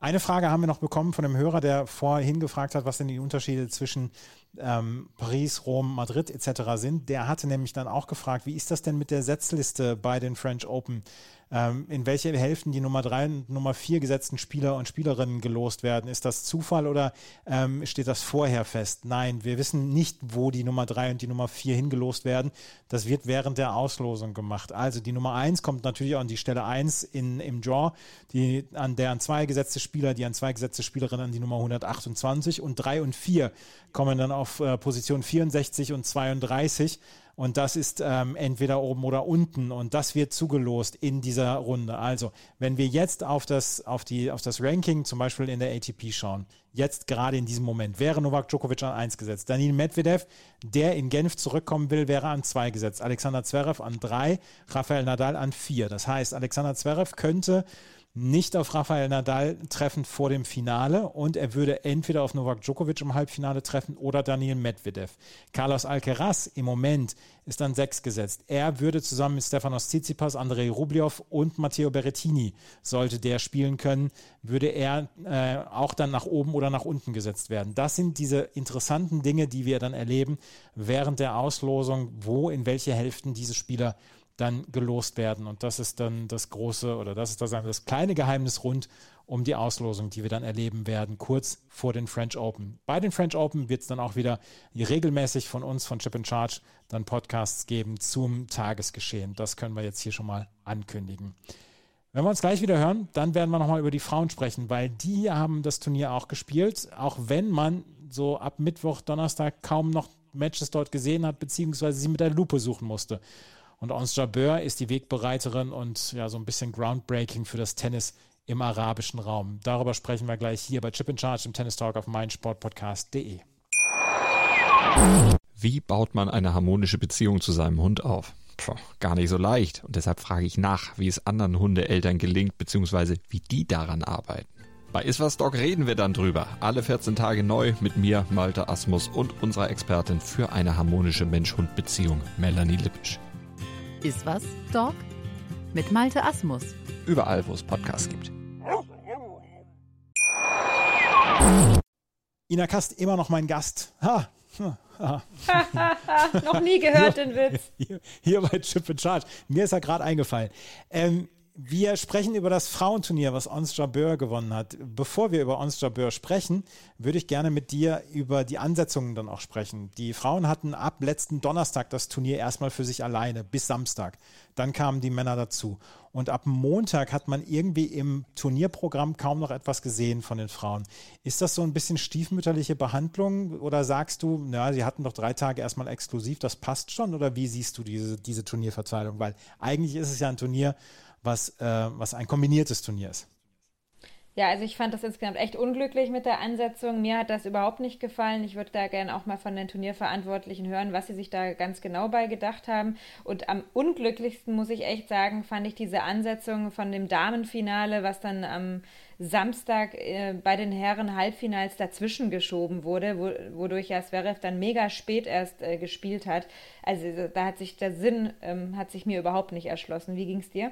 Eine Frage haben wir noch bekommen von einem Hörer, der vorhin gefragt hat, was denn die Unterschiede zwischen ähm, Paris, Rom, Madrid etc. sind. Der hatte nämlich dann auch gefragt, wie ist das denn mit der Setzliste bei den French Open? Ähm, in welche Hälften die Nummer 3 und Nummer 4 gesetzten Spieler und Spielerinnen gelost werden. Ist das Zufall oder ähm, steht das vorher fest? Nein, wir wissen nicht, wo die Nummer 3 und die Nummer 4 hingelost werden. Das wird während der Auslosung gemacht. Also die Nummer 1 kommt natürlich an die Stelle 1 in, im Draw, die, an der an zwei gesetzte Spieler, die an zwei gesetzte Spielerinnen an die Nummer 128 und 3 und 4 kommen dann auf äh, Position 64 und 32 und das ist ähm, entweder oben oder unten und das wird zugelost in dieser Runde. Also, wenn wir jetzt auf das, auf die, auf das Ranking zum Beispiel in der ATP schauen, jetzt gerade in diesem Moment, wäre Novak Djokovic an 1 gesetzt. Daniel Medvedev, der in Genf zurückkommen will, wäre an 2 gesetzt. Alexander Zverev an 3, Rafael Nadal an 4. Das heißt, Alexander Zverev könnte nicht auf Rafael Nadal treffen vor dem Finale und er würde entweder auf Novak Djokovic im Halbfinale treffen oder Daniel Medvedev. Carlos Alcaraz im Moment ist an sechs gesetzt. Er würde zusammen mit Stefanos Tsitsipas, Andrei Rublev und Matteo Berrettini, sollte der spielen können, würde er äh, auch dann nach oben oder nach unten gesetzt werden. Das sind diese interessanten Dinge, die wir dann erleben während der Auslosung, wo in welche Hälften diese Spieler dann gelost werden. Und das ist dann das große oder das ist das, das kleine Geheimnis rund um die Auslosung, die wir dann erleben werden, kurz vor den French Open. Bei den French Open wird es dann auch wieder regelmäßig von uns, von Chip and Charge, dann Podcasts geben zum Tagesgeschehen. Das können wir jetzt hier schon mal ankündigen. Wenn wir uns gleich wieder hören, dann werden wir nochmal über die Frauen sprechen, weil die haben das Turnier auch gespielt, auch wenn man so ab Mittwoch, Donnerstag kaum noch Matches dort gesehen hat, beziehungsweise sie mit der Lupe suchen musste. Und Ons Jabeur ist die Wegbereiterin und ja, so ein bisschen Groundbreaking für das Tennis im arabischen Raum. Darüber sprechen wir gleich hier bei Chip in Charge im Tennis Talk auf meinsportpodcast.de. Wie baut man eine harmonische Beziehung zu seinem Hund auf? Puh, gar nicht so leicht. Und deshalb frage ich nach, wie es anderen Hundeeltern gelingt, beziehungsweise wie die daran arbeiten. Bei Iswas Dog reden wir dann drüber. Alle 14 Tage neu mit mir, Malte Asmus und unserer Expertin für eine harmonische Mensch-Hund-Beziehung, Melanie Lippisch. Ist was, Dog? Mit Malte Asmus. Überall, wo es Podcasts gibt. Ina Kast, immer noch mein Gast. Ha. ha. noch nie gehört den Witz. Hier, hier, bei Chip and Charge. Mir ist er gerade eingefallen. Ähm, Wir sprechen über das Frauenturnier, was Ons Jabeur gewonnen hat. Bevor wir über Ons Jabeur sprechen, würde ich gerne mit dir über die Ansetzungen dann auch sprechen. Die Frauen hatten ab letzten Donnerstag das Turnier erstmal für sich alleine bis Samstag. Dann kamen die Männer dazu. Und ab Montag hat man irgendwie im Turnierprogramm kaum noch etwas gesehen von den Frauen. Ist das so ein bisschen stiefmütterliche Behandlung oder sagst du, na, sie hatten doch drei Tage erstmal exklusiv, das passt schon? Oder wie siehst du diese, diese Turnierverteilung? Weil eigentlich ist es ja ein Turnier, was, äh, was ein kombiniertes Turnier ist. Ja, also ich fand das insgesamt echt unglücklich mit der Ansetzung. Mir hat das überhaupt nicht gefallen. Ich würde da gerne auch mal von den Turnierverantwortlichen hören, was sie sich da ganz genau bei gedacht haben. Und am unglücklichsten, muss ich echt sagen, fand ich diese Ansetzung von dem Damenfinale, was dann am Samstag äh, bei den Herren Halbfinals dazwischen geschoben wurde, wo, wodurch ja Zverev dann mega spät erst äh, gespielt hat. Also da hat sich der Sinn, ähm, hat sich mir überhaupt nicht erschlossen. Wie ging es dir?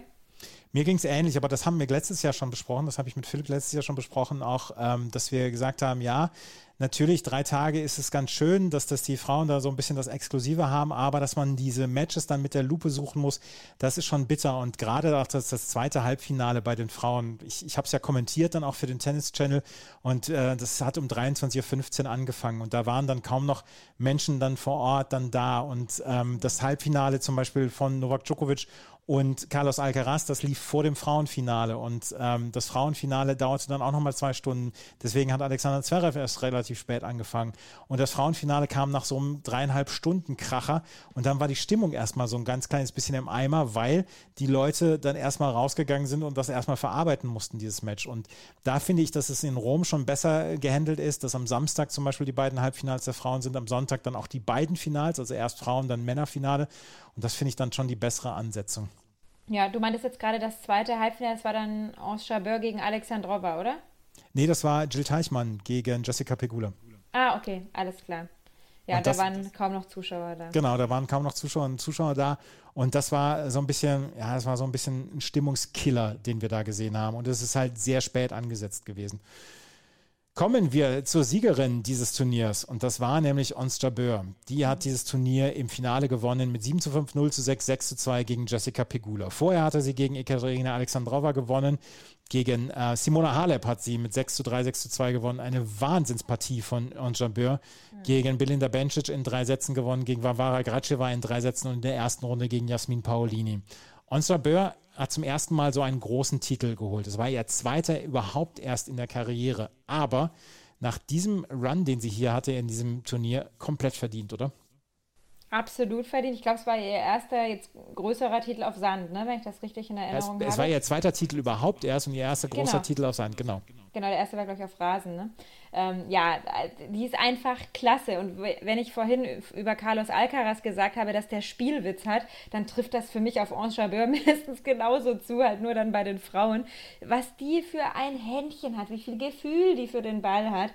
Mir ging es ähnlich, aber das haben wir letztes Jahr schon besprochen, das habe ich mit Philipp letztes Jahr schon besprochen, auch, ähm, dass wir gesagt haben, ja, natürlich, drei Tage ist es ganz schön, dass das die Frauen da so ein bisschen das Exklusive haben, aber dass man diese Matches dann mit der Lupe suchen muss, das ist schon bitter. Und gerade auch das, das zweite Halbfinale bei den Frauen, ich, ich habe es ja kommentiert dann auch für den Tennis-Channel und äh, das hat um 23.15 Uhr angefangen und da waren dann kaum noch Menschen dann vor Ort dann da und ähm, das Halbfinale zum Beispiel von Novak Djokovic und Carlos Alcaraz, das lief vor dem Frauenfinale und ähm, das Frauenfinale dauerte dann auch nochmal zwei Stunden. Deswegen hat Alexander Zverev erst relativ spät angefangen. Und das Frauenfinale kam nach so einem dreieinhalb Stunden Kracher und dann war die Stimmung erstmal so ein ganz kleines bisschen im Eimer, weil die Leute dann erstmal rausgegangen sind und das erstmal verarbeiten mussten, dieses Match. Und da finde ich, dass es in Rom schon besser gehandelt ist, dass am Samstag zum Beispiel die beiden Halbfinals der Frauen sind, am Sonntag dann auch die beiden Finals, also erst Frauen, dann Männerfinale. Und das finde ich dann schon die bessere Ansetzung. Ja, du meintest jetzt gerade das zweite Halbfinale, das war dann Ons Jabeur gegen Alexandrova, oder? Nee, das war Jill Teichmann gegen Jessica Pegula. Ah, okay, alles klar. Ja, und da waren kaum noch Zuschauer da. Genau, da waren kaum noch Zuschauer und Zuschauer da. Und das war so ein bisschen, ja, das war so ein bisschen ein Stimmungskiller, den wir da gesehen haben. Und es ist halt sehr spät angesetzt gewesen. Kommen wir zur Siegerin dieses Turniers und das war nämlich Ons Jabeur. Die hat dieses Turnier im Finale gewonnen mit 7 zu 5, 0 zu 6, 6 zu 2 gegen Jessica Pegula. Vorher hatte sie gegen Ekaterina Alexandrova gewonnen, gegen äh, Simona Halep hat sie mit 6 zu 3, 6 zu 2 gewonnen. Eine Wahnsinnspartie von Ons Jabeur. Mhm. Gegen Belinda Bencic in drei Sätzen gewonnen, gegen Varvara Graceva in drei Sätzen und in der ersten Runde gegen Jasmin Paolini. Ons Jabeur hat zum ersten Mal so einen großen Titel geholt. Es war ihr zweiter überhaupt erst in der Karriere. Aber nach diesem Run, den sie hier hatte in diesem Turnier, komplett verdient, oder? Absolut verdient. Ich glaube, es war ihr erster, jetzt größerer Titel auf Sand, ne? wenn ich das richtig in Erinnerung es, habe. Es war ihr zweiter Titel überhaupt erst und ihr erster großer genau. Titel auf Sand, genau. Genau, der erste war, glaube ich, auf Rasen. Ne? Ähm, ja, die ist einfach klasse. Und wenn ich vorhin über Carlos Alcaraz gesagt habe, dass der Spielwitz hat, dann trifft das für mich auf Ange Jabeur mindestens genauso zu, halt nur dann bei den Frauen. Was die für ein Händchen hat, wie viel Gefühl die für den Ball hat.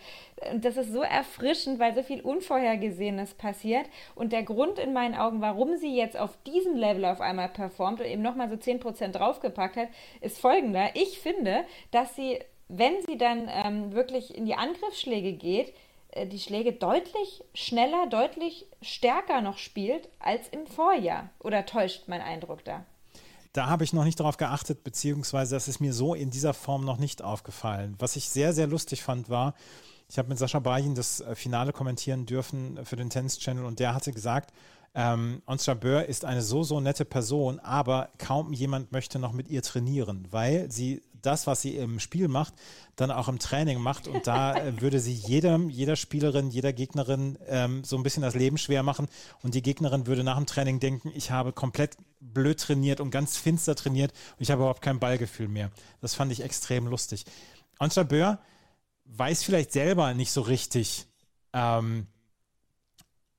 Und das ist so erfrischend, weil so viel Unvorhergesehenes passiert. Und der Grund in meinen Augen, warum sie jetzt auf diesem Level auf einmal performt und eben nochmal so 10% draufgepackt hat, ist folgender. Ich finde, dass sie wenn sie dann ähm, wirklich in die Angriffsschläge geht, äh, die Schläge deutlich schneller, deutlich stärker noch spielt als im Vorjahr. Oder täuscht mein Eindruck da? Da habe ich noch nicht darauf geachtet, beziehungsweise das ist mir so in dieser Form noch nicht aufgefallen. Was ich sehr, sehr lustig fand, war, ich habe mit Sascha Bayin das äh, Finale kommentieren dürfen für den Tennis Channel und der hatte gesagt, ähm, Ons Jabeur ist eine so, so nette Person, aber kaum jemand möchte noch mit ihr trainieren, weil sie das, was sie im Spiel macht, dann auch im Training macht. Und da äh, würde sie jedem, jeder Spielerin, jeder Gegnerin ähm, so ein bisschen das Leben schwer machen. Und die Gegnerin würde nach dem Training denken, ich habe komplett blöd trainiert und ganz finster trainiert und ich habe überhaupt kein Ballgefühl mehr. Das fand ich extrem lustig. Anscha Böhr weiß vielleicht selber nicht so richtig, ähm,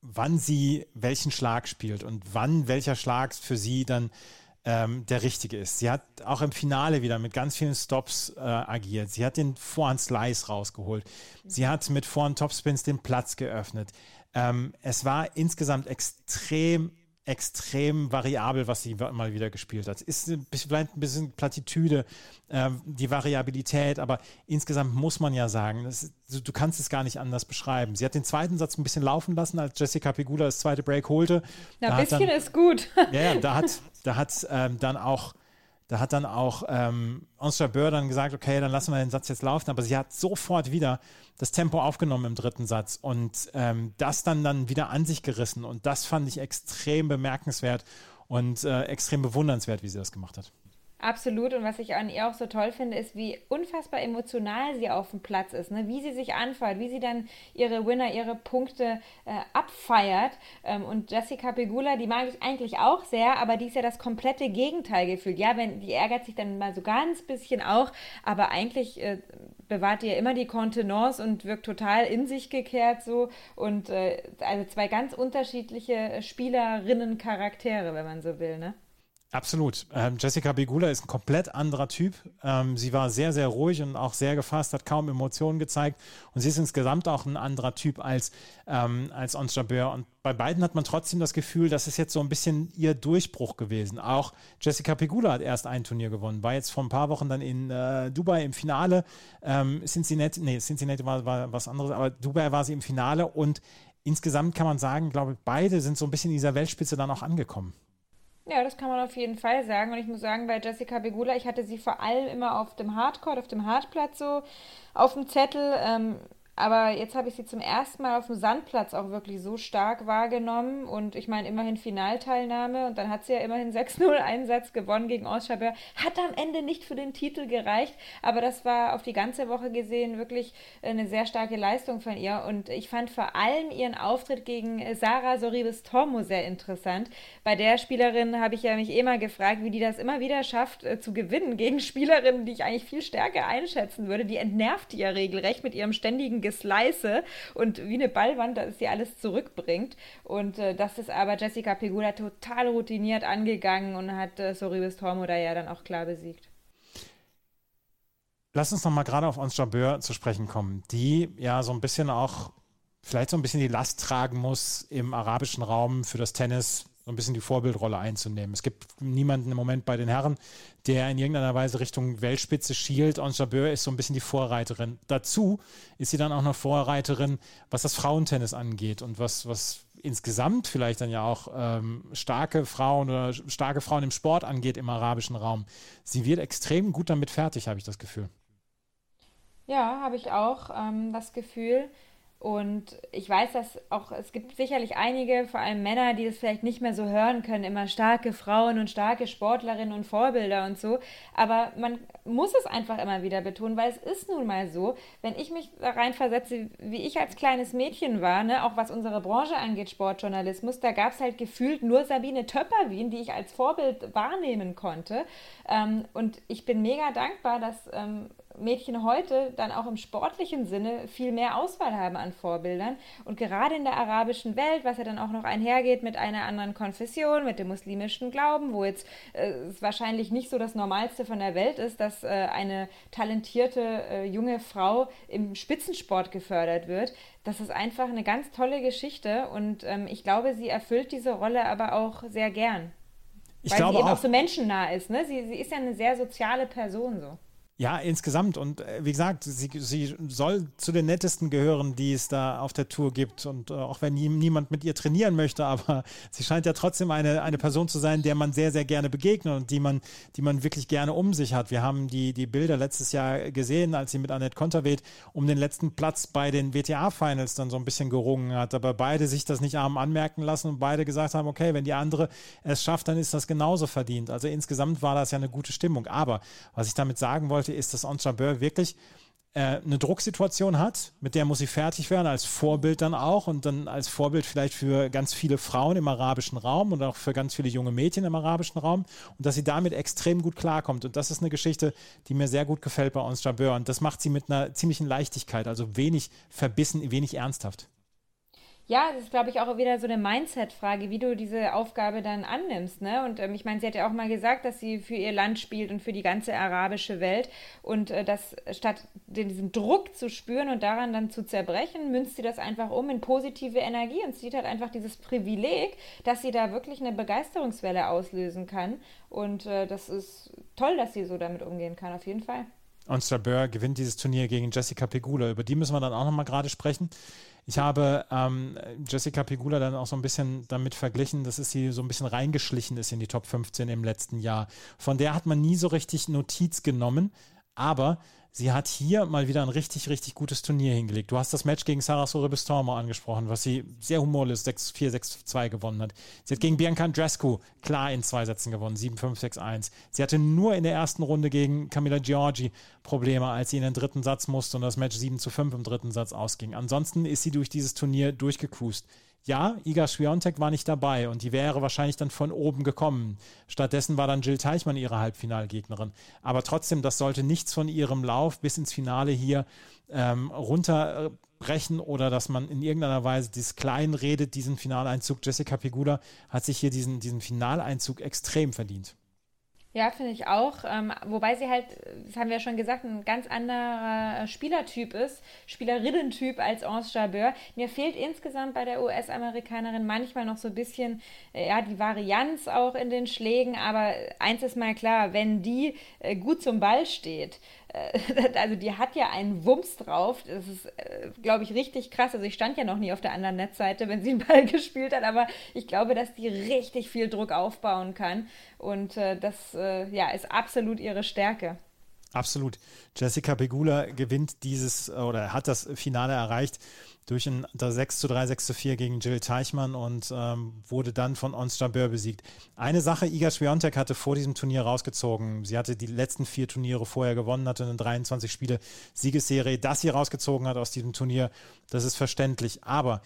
wann sie welchen Schlag spielt und wann welcher Schlag für sie dann ähm, der richtige ist. Sie hat auch im Finale wieder mit ganz vielen Stops äh, agiert. Sie hat den Vorhand Slice rausgeholt. Sie hat mit Vorhand Topspins den Platz geöffnet. Ähm, es war insgesamt extrem extrem variabel, was sie mal wieder gespielt hat. Ist vielleicht ein bisschen Plattitüde, äh, die Variabilität, aber insgesamt muss man ja sagen, das, du, kannst es gar nicht anders beschreiben. Sie hat den zweiten Satz ein bisschen laufen lassen, als Jessica Pegula das zweite Break holte. Na, ein bisschen dann, ist gut. Ja, ja, da hat, da hat ähm, dann auch Da hat dann auch ähm, Ons Jabeur dann gesagt, okay, dann lassen wir den Satz jetzt laufen, aber sie hat sofort wieder das Tempo aufgenommen im dritten Satz und ähm, das dann dann wieder an sich gerissen und das fand ich extrem bemerkenswert und äh, extrem bewundernswert, wie sie das gemacht hat. Absolut. Und was ich an ihr auch so toll finde, ist, wie unfassbar emotional sie auf dem Platz ist. Ne? Wie sie sich anfeuert, wie sie dann ihre Winner, ihre Punkte äh, abfeiert. Ähm, und Jessica Pegula, die mag ich eigentlich auch sehr, aber die ist ja das komplette Gegenteil gefühlt. Ja, wenn, die ärgert sich dann mal so ganz bisschen auch, aber eigentlich äh, bewahrt ihr immer die Kontenance und wirkt total in sich gekehrt so. Und äh, also zwei ganz unterschiedliche Spielerinnen-Charaktere, wenn man so will, ne? Absolut. Ähm, Jessica Begula ist ein komplett anderer Typ. Ähm, sie war sehr, sehr ruhig und auch sehr gefasst, hat kaum Emotionen gezeigt. Und sie ist insgesamt auch ein anderer Typ als, ähm, als Ons Jabeur. Und bei beiden hat man trotzdem das Gefühl, das ist jetzt so ein bisschen ihr Durchbruch gewesen. Auch Jessica Pegula hat erst ein Turnier gewonnen, war jetzt vor ein paar Wochen dann in äh, Dubai im Finale. Ähm, Cincinnati, nee, Cincinnati war, war was anderes, aber Dubai war sie im Finale und insgesamt kann man sagen, glaube ich, beide sind so ein bisschen in dieser Weltspitze dann auch angekommen. Ja, das kann man auf jeden Fall sagen. Und ich muss sagen, bei Jessica Begula, ich hatte sie vor allem immer auf dem Hardcore, auf dem Hardplatz so auf dem Zettel. Ähm, aber jetzt habe ich sie zum ersten Mal auf dem Sandplatz auch wirklich so stark wahrgenommen. Und ich meine, immerhin Finalteilnahme. Und dann hat sie ja immerhin 6-0 Einsatz gewonnen gegen Oschaber. Hat am Ende nicht für den Titel gereicht. Aber das war auf die ganze Woche gesehen wirklich eine sehr starke Leistung von ihr. Und ich fand vor allem ihren Auftritt gegen Sarah Soribes Tormo sehr interessant. Bei der Spielerin habe ich ja mich immer gefragt, wie die das immer wieder schafft äh, zu gewinnen gegen Spielerinnen, die ich eigentlich viel stärker einschätzen würde. Die entnervt die ja regelrecht mit ihrem ständigen Geslice und wie eine Ballwand, dass sie alles zurückbringt. Und äh, das ist aber Jessica Pegula total routiniert angegangen und hat äh, Soribes Tormo da ja dann auch klar besiegt. Lass uns noch mal gerade auf Ons Jabeur zu sprechen kommen, die ja so ein bisschen auch vielleicht so ein bisschen die Last tragen muss im arabischen Raum für das Tennis so ein bisschen die Vorbildrolle einzunehmen. Es gibt niemanden im Moment bei den Herren, der in irgendeiner Weise Richtung Weltspitze schielt. Und Jabeur ist so ein bisschen die Vorreiterin. Dazu ist sie dann auch noch Vorreiterin, was das Frauentennis angeht und was, was insgesamt vielleicht dann ja auch ähm, starke Frauen oder starke Frauen im Sport angeht im arabischen Raum. Sie wird extrem gut damit fertig, habe ich das Gefühl. Ja, habe ich auch ähm, das Gefühl. Und ich weiß, dass auch, es gibt sicherlich einige, vor allem Männer, die das vielleicht nicht mehr so hören können, immer starke Frauen und starke Sportlerinnen und Vorbilder und so. Aber man muss es einfach immer wieder betonen, weil es ist nun mal so, wenn ich mich da reinversetze, wie ich als kleines Mädchen war, ne, auch was unsere Branche angeht, Sportjournalismus, da gab es halt gefühlt nur Sabine Töpperwien, die ich als Vorbild wahrnehmen konnte. Ähm, und ich bin mega dankbar, dass ähm, Mädchen heute dann auch im sportlichen Sinne viel mehr Auswahl haben an Vorbildern. Und gerade in der arabischen Welt, was ja dann auch noch einhergeht mit einer anderen Konfession, mit dem muslimischen Glauben, wo jetzt äh, es wahrscheinlich nicht so das Normalste von der Welt ist, dass äh, eine talentierte äh, junge Frau im Spitzensport gefördert wird. Das ist einfach eine ganz tolle Geschichte und ähm, ich glaube, sie erfüllt diese Rolle aber auch sehr gern. Ich weil glaube sie eben auch, auch so menschennah ist. Ne? Sie, sie ist ja eine sehr soziale Person so. Ja, insgesamt. Und äh, wie gesagt, sie, sie soll zu den nettesten gehören, die es da auf der Tour gibt. Und äh, auch wenn nie, niemand mit ihr trainieren möchte, aber sie scheint ja trotzdem eine, eine Person zu sein, der man sehr, sehr gerne begegnet und die man, die man wirklich gerne um sich hat. Wir haben die, die Bilder letztes Jahr gesehen, als sie mit Annette Konterweht um den letzten Platz bei den WTA-Finals dann so ein bisschen gerungen hat. Aber beide sich das nicht arm anmerken lassen und beide gesagt haben, okay, wenn die andere es schafft, dann ist das genauso verdient. Also insgesamt war das ja eine gute Stimmung. Aber was ich damit sagen wollte, ist, dass Ons Jabeur wirklich äh, eine Drucksituation hat, mit der muss sie fertig werden, als Vorbild dann auch und dann als Vorbild vielleicht für ganz viele Frauen im arabischen Raum und auch für ganz viele junge Mädchen im arabischen Raum und dass sie damit extrem gut klarkommt. Und das ist eine Geschichte, die mir sehr gut gefällt bei Ons Jabeur und das macht sie mit einer ziemlichen Leichtigkeit, also wenig verbissen, wenig ernsthaft. Ja, das ist, glaube ich, auch wieder so eine Mindset-Frage, wie du diese Aufgabe dann annimmst. Ne? Und ähm, ich meine, sie hat ja auch mal gesagt, dass sie für ihr Land spielt und für die ganze arabische Welt. Und äh, das statt diesen Druck zu spüren und daran dann zu zerbrechen, münzt sie das einfach um in positive Energie und sieht halt einfach dieses Privileg, dass sie da wirklich eine Begeisterungswelle auslösen kann. Und äh, das ist toll, dass sie so damit umgehen kann, auf jeden Fall. Ons Jabeur gewinnt dieses Turnier gegen Jessica Pegula. Über die müssen wir dann auch nochmal gerade sprechen. Ich habe ähm, Jessica Pegula dann auch so ein bisschen damit verglichen, dass es sie so ein bisschen reingeschlichen ist in die Top 15 im letzten Jahr. Von der hat man nie so richtig Notiz genommen, aber sie hat hier mal wieder ein richtig, richtig gutes Turnier hingelegt. Du hast das Match gegen Sarah Sorribes-Tormo angesprochen, was sie sehr humorlos 6-4, 6-2 gewonnen hat. Sie hat gegen Bianca Andrescu klar in zwei Sätzen gewonnen, 7-5, 6-1. Sie hatte nur in der ersten Runde gegen Camilla Giorgi Probleme, als sie in den dritten Satz musste und das Match 7 5 im dritten Satz ausging. Ansonsten ist sie durch dieses Turnier durchgecruised. Ja, Iga Swiatek war nicht dabei und die wäre wahrscheinlich dann von oben gekommen. Stattdessen war dann Jill Teichmann ihre Halbfinalgegnerin. Aber trotzdem, das sollte nichts von ihrem Lauf bis ins Finale hier ähm, runterbrechen oder dass man in irgendeiner Weise dieses Klein redet, diesen Finaleinzug. Jessica Pegula hat sich hier diesen, diesen Finaleinzug extrem verdient. Ja, finde ich auch. Ähm, wobei sie halt, das haben wir ja schon gesagt, ein ganz anderer Spielertyp ist, Spielerinnentyp als Ange Jabeur. Mir fehlt insgesamt bei der US-Amerikanerin manchmal noch so ein bisschen, äh, ja, die Varianz auch in den Schlägen. Aber eins ist mal klar, wenn die äh, gut zum Ball steht, äh, also die hat ja einen Wumms drauf. Das ist, äh, glaube ich, richtig krass. Also ich stand ja noch nie auf der anderen Netzseite, wenn sie einen Ball gespielt hat, aber ich glaube, dass die richtig viel Druck aufbauen kann. Und äh, das ja, ist absolut ihre Stärke. Absolut. Jessica Pegula gewinnt dieses oder hat das Finale erreicht durch ein 6 zu 3, 6 zu 4 gegen Jill Teichmann und ähm, wurde dann von Ons Jabeur besiegt. Eine Sache, Iga Swiatek hatte vor diesem Turnier rausgezogen. Sie hatte die letzten vier Turniere vorher gewonnen, hatte eine 23 Spiele Siegesserie. Dass sie rausgezogen hat aus diesem Turnier, das ist verständlich. Aber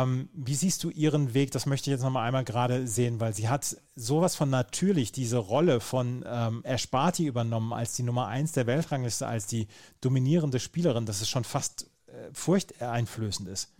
ähm, wie siehst du ihren Weg? Das möchte ich jetzt nochmal einmal gerade sehen, weil sie hat sowas von natürlich diese Rolle von ähm, Ersparti übernommen als die Nummer 1 der Weltrangliste, als die dominierende Spielerin. Das ist schon fast furchteinflößend ist.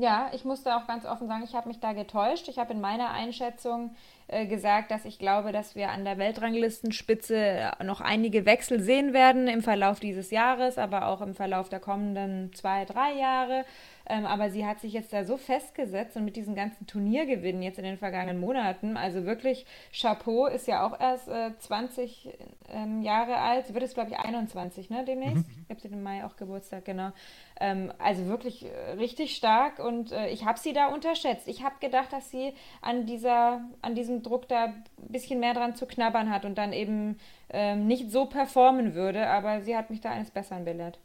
Ja, ich musste auch ganz offen sagen, ich habe mich da getäuscht. Ich habe in meiner Einschätzung äh, gesagt, dass ich glaube, dass wir an der Weltranglistenspitze äh, noch einige Wechsel sehen werden im Verlauf dieses Jahres, aber auch im Verlauf der kommenden zwei, drei Jahre. Ähm, aber sie hat sich jetzt da so festgesetzt und mit diesen ganzen Turniergewinnen jetzt in den vergangenen Monaten, also wirklich Chapeau, ist ja auch erst äh, 20 ähm, Jahre alt. Sie wird jetzt, glaube ich, 21, ne, demnächst. Mhm. Ich habe sie im Mai auch Geburtstag, genau. Ähm, also wirklich äh, richtig stark und äh, ich habe sie da unterschätzt. Ich habe gedacht, dass sie an, dieser, an diesem Druck da ein bisschen mehr dran zu knabbern hat und dann eben ähm, nicht so performen würde, aber sie hat mich da eines Besseren belehrt.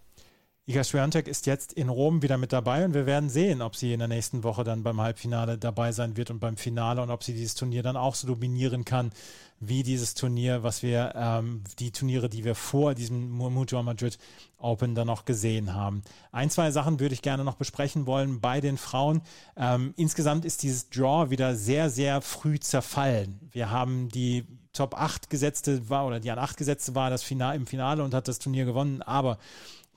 Iga Swiatek ist jetzt in Rom wieder mit dabei und wir werden sehen, ob sie in der nächsten Woche dann beim Halbfinale dabei sein wird und beim Finale und ob sie dieses Turnier dann auch so dominieren kann wie dieses Turnier, was wir, ähm, die Turniere, die wir vor diesem Mutua Madrid Open dann noch gesehen haben. Ein, zwei Sachen würde ich gerne noch besprechen wollen bei den Frauen. Ähm, insgesamt ist dieses Draw wieder sehr, sehr früh zerfallen. Wir haben die Top 8 gesetzte war oder die an 8 gesetzte war das Finale im Finale und hat das Turnier gewonnen, aber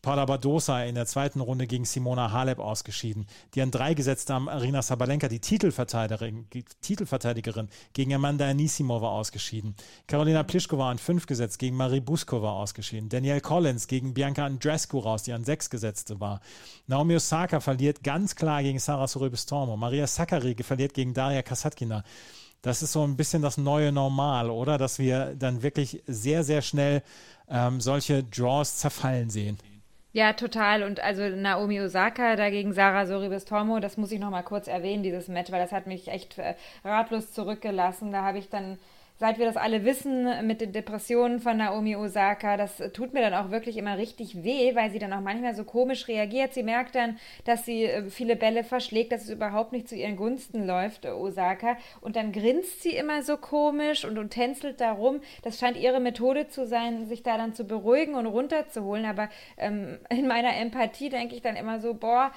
Paula Badosa in der zweiten Runde gegen Simona Halep ausgeschieden. Die an drei gesetzte haben Arina Sabalenka, die Titelverteidigerin, Titelverteidigerin gegen Amanda Anisimova ausgeschieden. Karolina Pliskova an fünf gesetzt gegen Marie Buskova ausgeschieden. Danielle Collins gegen Bianca Andrescu raus, die an sechs gesetzte war. Naomi Osaka verliert ganz klar gegen Sarah Sorribes-Tormo. Maria Sakkari verliert gegen Daria Kasatkina. Das ist so ein bisschen das neue Normal, oder? Dass wir dann wirklich sehr, sehr schnell ähm, solche Draws zerfallen sehen. Ja, total. Und also Naomi Osaka dagegen Sarah Sorribes-Tormo, das muss ich noch mal kurz erwähnen, dieses Match, weil das hat mich echt äh, ratlos zurückgelassen. Da habe ich dann seit wir das alle wissen mit den Depressionen von Naomi Osaka, das tut mir dann auch wirklich immer richtig weh, weil sie dann auch manchmal so komisch reagiert. Sie merkt dann, dass sie äh, viele Bälle verschlägt, dass es überhaupt nicht zu ihren Gunsten läuft, äh, Osaka. Und dann grinst sie immer so komisch und, und tänzelt darum. Das scheint ihre Methode zu sein, sich da dann zu beruhigen und runterzuholen. Aber ähm, in meiner Empathie denke ich dann immer so, boah,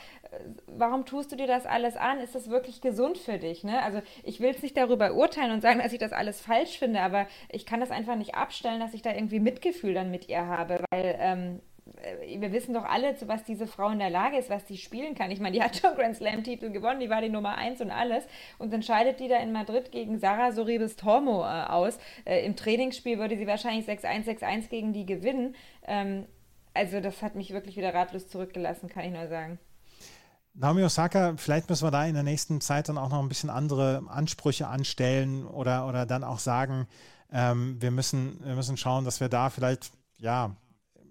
warum tust du dir das alles an? Ist das wirklich gesund für dich? Ne? Also ich will es nicht darüber urteilen und sagen, dass ich das alles falsch finde, aber ich kann das einfach nicht abstellen, dass ich da irgendwie Mitgefühl dann mit ihr habe, weil ähm, äh, wir wissen doch alle, zu was diese Frau in der Lage ist, was die spielen kann. Ich meine, die hat schon Grand Slam-Titel gewonnen, die war die Nummer eins und alles. Und dann scheidet die da in Madrid gegen Sarah Soribes Tormo äh, aus. Äh, Im Trainingsspiel würde sie wahrscheinlich 6-1, 6-1 gegen die gewinnen. Ähm, also das hat mich wirklich wieder ratlos zurückgelassen, kann ich nur sagen. Naomi Osaka, vielleicht müssen wir da in der nächsten Zeit dann auch noch ein bisschen andere Ansprüche anstellen oder, oder dann auch sagen, ähm, wir, müssen, wir müssen schauen, dass wir da vielleicht, ja,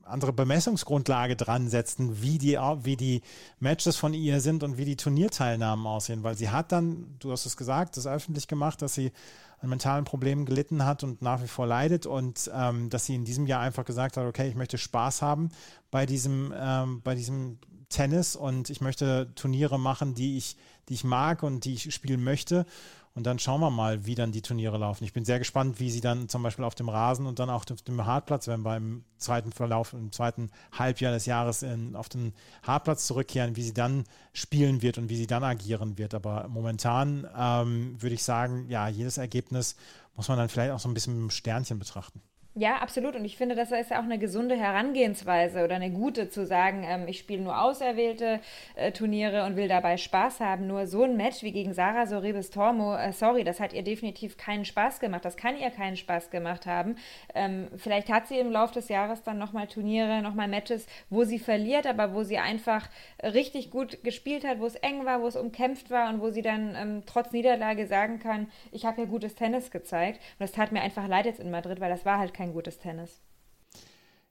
andere Bemessungsgrundlage dran setzen, wie die, wie die Matches von ihr sind und wie die Turnierteilnahmen aussehen, weil sie hat dann, du hast es gesagt, das öffentlich gemacht, dass sie an mentalen Problemen gelitten hat und nach wie vor leidet und ähm, dass sie in diesem Jahr einfach gesagt hat, okay, ich möchte Spaß haben bei diesem, ähm, bei diesem Tennis und ich möchte Turniere machen, die ich, die ich mag und die ich spielen möchte. Und dann schauen wir mal, wie dann die Turniere laufen. Ich bin sehr gespannt, wie sie dann zum Beispiel auf dem Rasen und dann auch auf dem Hartplatz, wenn wir im zweiten Verlauf, im zweiten Halbjahr des Jahres in, auf den Hartplatz zurückkehren, wie sie dann spielen wird und wie sie dann agieren wird. Aber momentan ähm, würde ich sagen, ja, jedes Ergebnis muss man dann vielleicht auch so ein bisschen mit einem Sternchen betrachten. Ja, absolut. Und ich finde, das ist ja auch eine gesunde Herangehensweise oder eine gute zu sagen, ähm, ich spiele nur auserwählte äh, Turniere und will dabei Spaß haben. Nur so ein Match wie gegen Sarah Soribes Tormo, äh, sorry, das hat ihr definitiv keinen Spaß gemacht. Das kann ihr keinen Spaß gemacht haben. Ähm, vielleicht hat sie im Laufe des Jahres dann nochmal Turniere, nochmal Matches, wo sie verliert, aber wo sie einfach richtig gut gespielt hat, wo es eng war, wo es umkämpft war und wo sie dann ähm, trotz Niederlage sagen kann, ich habe ja gutes Tennis gezeigt. Und das tat mir einfach leid jetzt in Madrid, weil das war halt kein gutes Tennis.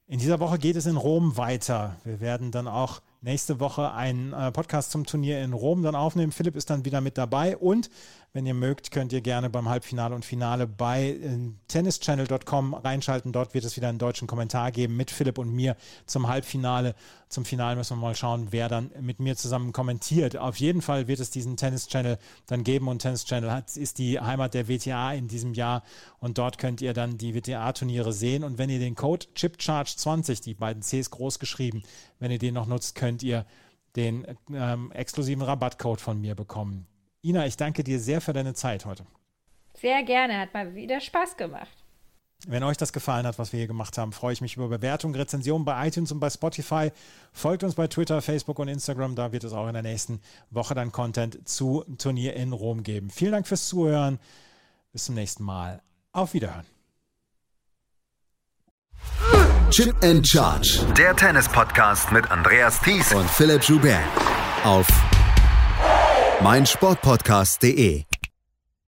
In dieser Woche geht es in Rom weiter. Wir werden dann auch nächste Woche einen äh, Podcast zum Turnier in Rom dann aufnehmen. Philipp ist dann wieder mit dabei und wenn ihr mögt, könnt ihr gerne beim Halbfinale und Finale bei äh, tennischannel.com reinschalten. Dort wird es wieder einen deutschen Kommentar geben mit Philipp und mir zum Halbfinale. Zum Finale müssen wir mal schauen, wer dann mit mir zusammen kommentiert. Auf jeden Fall wird es diesen Tennis Channel dann geben und Tennis Channel hat, ist die Heimat der WTA in diesem Jahr und dort könnt ihr dann die WTA-Turniere sehen. Und wenn ihr den Code ChipCharge20, die beiden Cs groß geschrieben, wenn ihr den noch nutzt, könnt ihr den ähm, exklusiven Rabattcode von mir bekommen. Ina, ich danke dir sehr für deine Zeit heute. Sehr gerne, hat mal wieder Spaß gemacht. Wenn euch das gefallen hat, was wir hier gemacht haben, freue ich mich über Bewertungen, Rezensionen bei iTunes und bei Spotify. Folgt uns bei Twitter, Facebook und Instagram. Da wird es auch in der nächsten Woche dann Content zu Turnier in Rom geben. Vielen Dank fürs Zuhören. Bis zum nächsten Mal. Auf Wiederhören. Chip and Charge. Der Tennis-Podcast mit Andreas Thies und Philipp Joubert. Auf meinsportpodcast.de